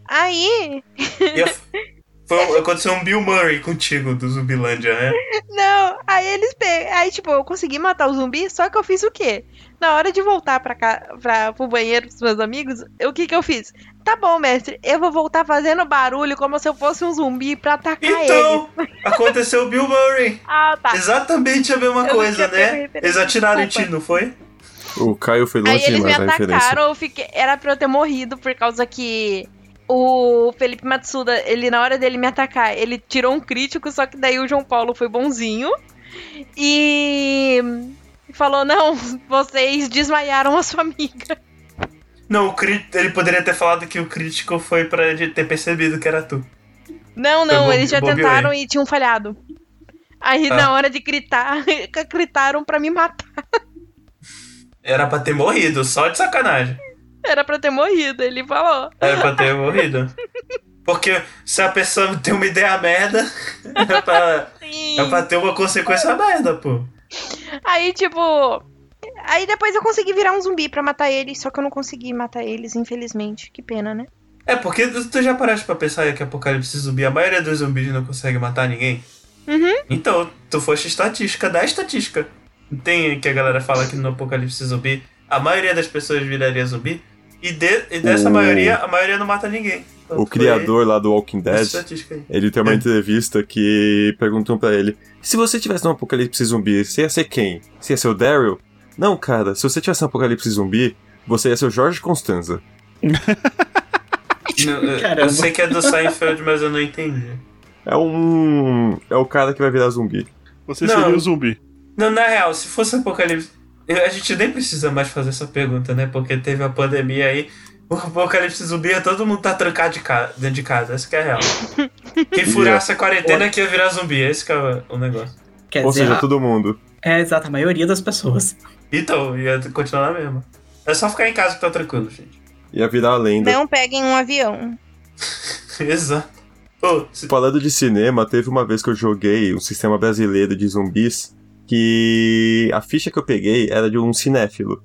Aí, eu, Foi, aconteceu um Bill Murray contigo do Zumbilândia, né? Não, aí eles pe... Aí, tipo, eu consegui matar o zumbi, só que eu fiz o quê? Na hora de voltar pra cá, pra, pro banheiro dos meus amigos, o que que eu fiz? Tá bom, mestre, eu vou voltar fazendo barulho como se eu fosse um zumbi pra atacar ele. Então, aconteceu o Bill Murray. Ah, tá. Exatamente a mesma Eu coisa, né? Eles atiraram em ti, não foi? O Caio foi longe Aí eles me demais atacaram, eu fiquei... era pra eu ter morrido por causa que o Felipe Matsuda, ele na hora dele me atacar, ele tirou um crítico, só que daí o João Paulo foi bonzinho e falou: "Não, vocês desmaiaram a sua amiga". Não, o cri- ele poderia ter falado que o crítico foi pra ele ter percebido que era tu. Não, não, eles já tentaram e tinham falhado. Aí Ah. na hora de gritar, gritaram pra me matar. Era pra ter morrido, só de sacanagem. Era pra ter morrido, ele falou. Era pra ter morrido. Porque se a pessoa tem uma ideia merda, é pra, é pra ter uma consequência merda, pô. Aí, tipo. Aí depois eu consegui virar um zumbi pra matar eles, só que eu não consegui matar eles, infelizmente. Que pena, né? É, porque tu já paraste pra pensar que Apocalipse Zumbi, a maioria dos zumbis não consegue matar ninguém? Uhum. Então, tu foste estatística da estatística. Tem que a galera fala que no Apocalipse Zumbi a maioria das pessoas viraria zumbi? E, de- e dessa O- maioria, a maioria não mata ninguém. Então, O foi criador lá do Walking Dead, ele tem uma É. entrevista que perguntam pra ele: se você tivesse um apocalipse zumbi, você ia ser quem? Você ia ser o Daryl? Não, cara, se você tivesse um apocalipse zumbi, você ia ser o Jorge Constanza. Não, eu- eu sei que é do Seinfeld, mas eu não entendi. É um. É o cara que vai virar zumbi. Você Não. seria o zumbi. Não, na real, se fosse Apocalipse. Eu- A gente nem precisa mais fazer essa pergunta, né? Porque teve a pandemia aí. O Apocalipse zumbi, é todo mundo tá trancado de ca- dentro de casa. Essa que é a real. Quem furasse a quarentena que ia virar zumbi. Esse que é o- negócio. Quer Ou dizer, seja, a- todo mundo. é exato, a maioria das pessoas. Então, ia continuar na mesma. É só ficar em casa que tá tranquilo, gente. Ia virar a lenda. Não peguem um avião. Exato. Ô, se- Falando de cinema, teve uma vez que eu joguei um sistema brasileiro de zumbis que a ficha que eu peguei era de um cinéfilo.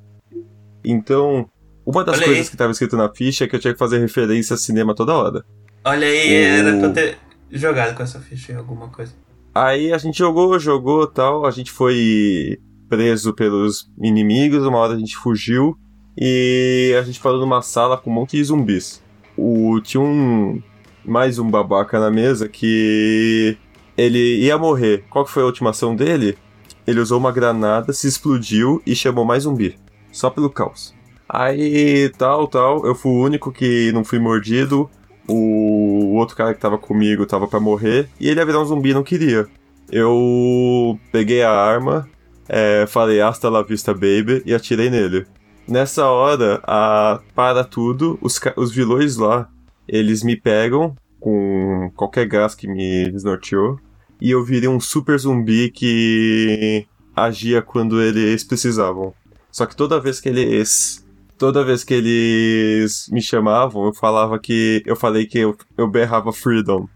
Então, uma das Olha coisas aí. que estava escrito na ficha é que eu tinha que fazer referência a cinema toda hora. olha aí, O- era pra ter jogado com essa ficha em alguma coisa. Aí a gente jogou, jogou tal, a gente foi preso pelos inimigos, uma hora a gente fugiu e a gente parou numa sala com um monte de zumbis. O, tinha um. mais um babaca na mesa que ele ia morrer. Qual que foi a última ação dele? Ele usou uma granada, se explodiu e chamou mais zumbi. Só pelo caos. Aí tal, tal, eu fui o único que não fui mordido. O outro cara que tava comigo tava pra morrer e ele ia virar um zumbi não queria. Eu peguei a arma, é, falei hasta la vista baby e atirei nele. Nessa hora, a, para tudo, os, os vilões lá, eles me pegam com qualquer gás que me desnorteou e eu virei um super zumbi que agia quando eles precisavam. Só que toda vez que eles toda vez que eles me chamavam, eu falava que. Eu falei que eu, eu berrava freedom.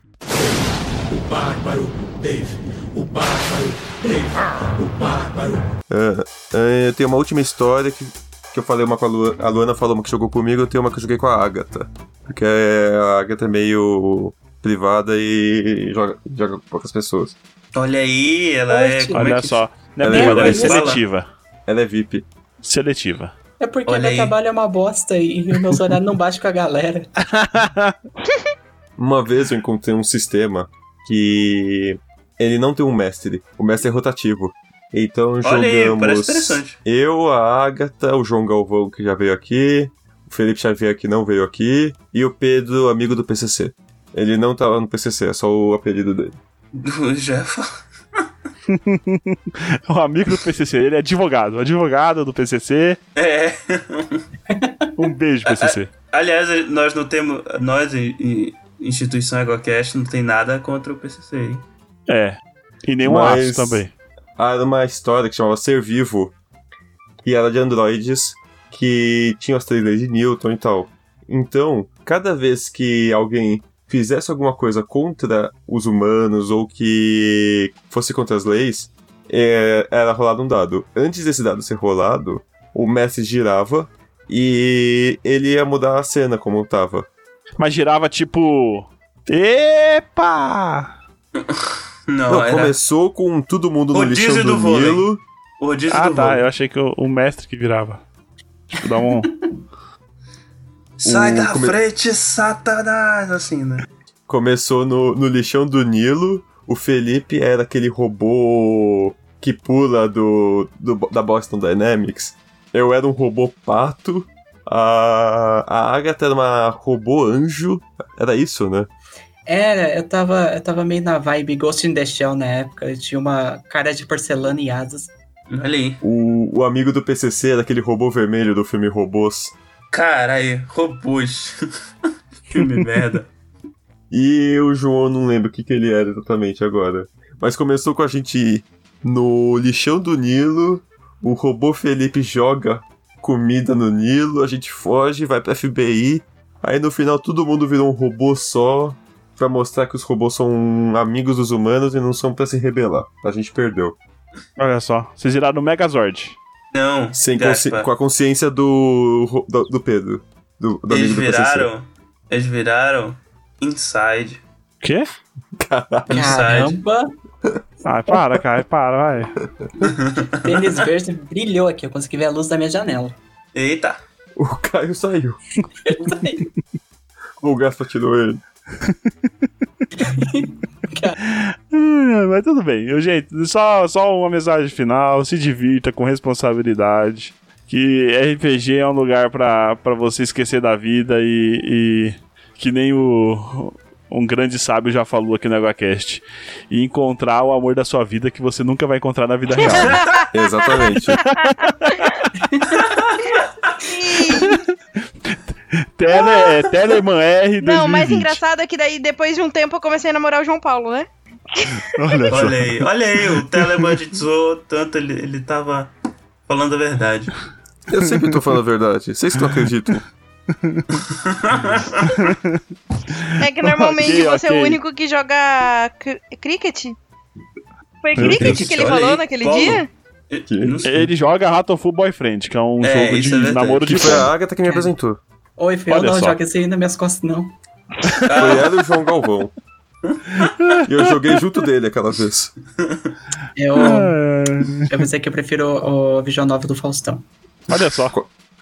Ah, ah, eu tenho uma última história que, que eu falei uma com a Luana, a Luana falou uma que jogou comigo, eu tenho uma que eu joguei com a Agatha. Porque a Agatha é meio privada e joga, joga com poucas pessoas. Olha aí, ela é. É Olha que- só. Não é Ela é privada, ela é igual a seletiva. Ela é VIP. Seletiva. É porque Olha meu aí. trabalho é uma bosta e meus horários não batem com a galera. Uma vez eu encontrei um sistema que ele não tem um mestre. O mestre é rotativo. Então Olha aí, jogamos parece interessante. eu, a Agatha, o João Galvão que já veio aqui, o Felipe Xavier que não veio aqui e o Pedro, amigo do PCC. Ele não tava no PCC, é só o apelido dele. Já O amigo do PCC, ele é advogado. Advogado do PCC. É. Um beijo, PCC. Aliás, nós não temos. Nós, instituição EgoCast, não tem nada contra o PCC, hein? É. E nem um Mas- aço também. Ah, Era uma história que chamava Ser Vivo, e era de androides que tinham as três leis de Newton e tal. Então, cada vez que alguém fizesse alguma coisa contra os humanos ou que fosse contra as leis, é, era rolado um dado. Antes desse dado ser rolado, o mestre girava e ele ia mudar a cena como tava. Mas girava tipo. Epa! Não, Não, era começou com todo mundo no lixão do, do vôlei. Nilo. o Ah, do tá. vôlei. Eu achei que o, o mestre que virava. Tipo, dá um. Sai O da come- frente, satanás, assim, né? Começou no, no lixão do Nilo. O Felipe era aquele robô que pula do, do- da Boston Dynamics. Eu era um robô pato. A, a Agatha era uma robô anjo. Era isso, né? Era, eu tava, eu tava meio na vibe Ghost in the Shell na época. Eu tinha uma cara de porcelana e asas. Olha aí. O, o amigo do PCC era aquele robô vermelho do filme Robôs. Caralho, robôs. Filme merda. E o João, não lembro o que, que ele era exatamente agora. Mas começou com a gente no lixão do Nilo. O robô Felipe joga comida no Nilo. A gente foge, vai pra FBI. Aí no final todo mundo virou um robô só. Pra mostrar que os robôs são amigos dos humanos e não são pra se rebelar. A gente perdeu. Olha só. Vocês viraram o Megazord. Não, Sem com a consciência do, do, do Pedro. Do, do Eles amigo do viraram. Eles viraram Inside. Quê? Inside. Caramba! Ai, para, cara. Para, vai. Tênis verde brilhou aqui. Eu consegui ver a luz da minha janela. Eita. O Caio saiu. O Gaspa tirou ele. Hum, Mas tudo bem. Eu, gente, só, só uma mensagem final. Se divirta com responsabilidade. Que RPG é um lugar pra, pra você esquecer da vida e, e que nem o um grande sábio já falou aqui no EgoCast. E encontrar o amor da sua vida que você nunca vai encontrar na vida real. Exatamente. Tele, é, Telemann R 2020. Não, o mais engraçado é que daí depois de um tempo eu comecei a namorar o João Paulo, né? Olha só. Olha aí, olha aí, o telebandizou tanto, ele, ele tava falando a verdade. Eu sempre tô falando a verdade. Vocês que não acreditam. É que normalmente Ok, você é ok. o único que joga cr- cricket. Foi Meu cricket Deus, que ele olha falou aí, naquele Paulo. dia? Ele joga Rattleful Boyfriend, que é um É, jogo de é namoro de foi a Agatha que me apresentou. Oi, Olha não só. joga isso aí nas minhas costas, não. Foi ela e o João Galvão. E eu joguei junto dele aquela vez. Eu, Ah, eu pensei que eu prefiro o, o Visual Novel do Faustão. Olha só,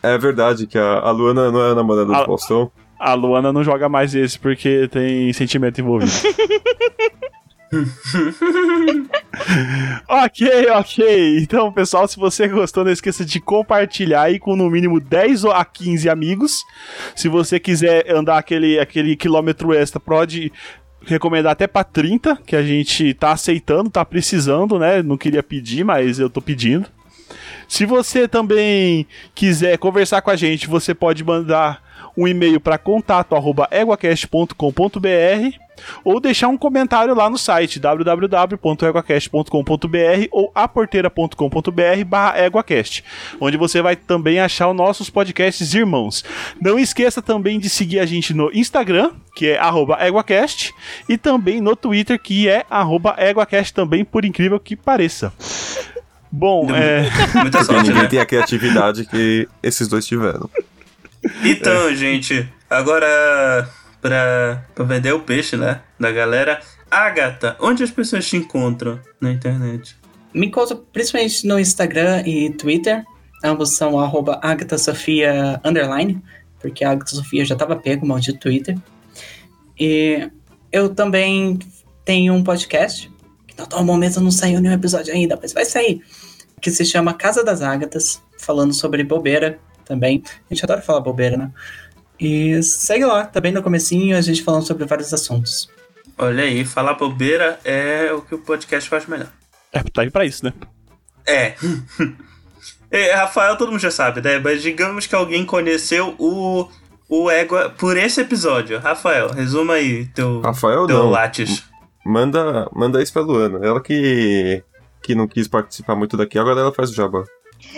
É verdade que a, a Luana não é a namorada Ah. do Faustão. a Luana não joga mais esse porque tem sentimento envolvido. ok, ok. Então, pessoal, se você gostou, não esqueça de compartilhar aí com no mínimo 10 a 15 amigos. Se você quiser andar aquele, aquele quilômetro extra, pode recomendar até pra 30, que a gente tá aceitando, tá precisando, né? Não queria pedir, mas eu tô pedindo. Se você também quiser conversar com a gente, você pode mandar um e-mail para contato@eguacast.com.br ou deixar um comentário lá no site www.eguacast.com.br ou aporteira.com.br/eguacast, onde você vai também achar os nossos podcasts irmãos. Não esqueça também de seguir a gente no Instagram, que é arroba @eguacast, e também no Twitter, que é arroba @eguacast também, por incrível que pareça. Bom, é... Muita sorte, ninguém né? tem a criatividade que esses dois tiveram. Então, gente, agora pra, vender o peixe, né? Da galera. Agatha, onde as pessoas te encontram na internet? Me encontro principalmente no Instagram e Twitter. Ambos são arroba underline, porque a Agatha Sofia já estava pego, maldito Twitter. E eu também tenho um podcast, que no atual momento não saiu nenhum episódio ainda, mas vai sair, que se chama Casa das Ágatas, falando sobre bobeira também. A gente adora falar bobeira, né? E segue lá, também no comecinho a gente falando sobre vários assuntos. Olha aí, falar bobeira é o que o podcast faz melhor. é, tá aí pra isso, né? É. É, Rafael, todo mundo já sabe, né? Mas digamos que alguém conheceu o, o Égua por esse episódio. Rafael, resuma aí teu, Rafael teu não. lattes. Manda, manda isso pra Luana. Ela que, que não quis participar muito daqui, agora ela faz o jabá.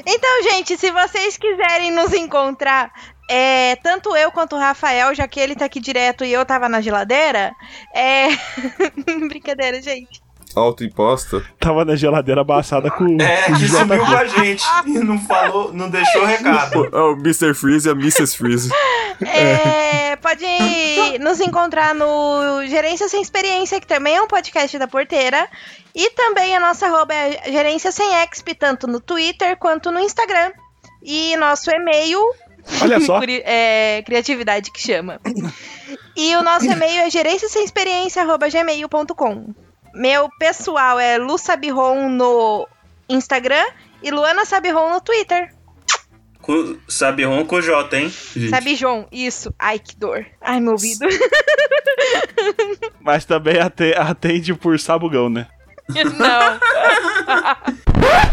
Então, gente, se vocês quiserem nos encontrar, é, tanto eu quanto o Rafael, já que ele tá aqui direto e eu tava na geladeira, é. Brincadeira, gente. Autoimposta. Tava na geladeira abaçada com. É, que JP. sumiu com a gente e não falou, não deixou recado. É o Mr. Freeze e a Mrs. Freeze. É, pode nos encontrar no Gerência Sem Experiência, que também é um podcast da Porteira. E também a nossa arroba é Gerência Sem Exp, tanto no Twitter quanto no Instagram. E nosso e-mail Olha só. É, criatividade que chama. E o nosso e-mail é gerenciasemexperiência.gmail.com. Meu pessoal é Lu Sabiron no Instagram e Luana Sabiron no Twitter. Com, Sabiron com J, hein? gente? Sabijon, isso. Ai, que dor. Ai, meu ouvido. Mas também ate- atende por sabugão, né? Não.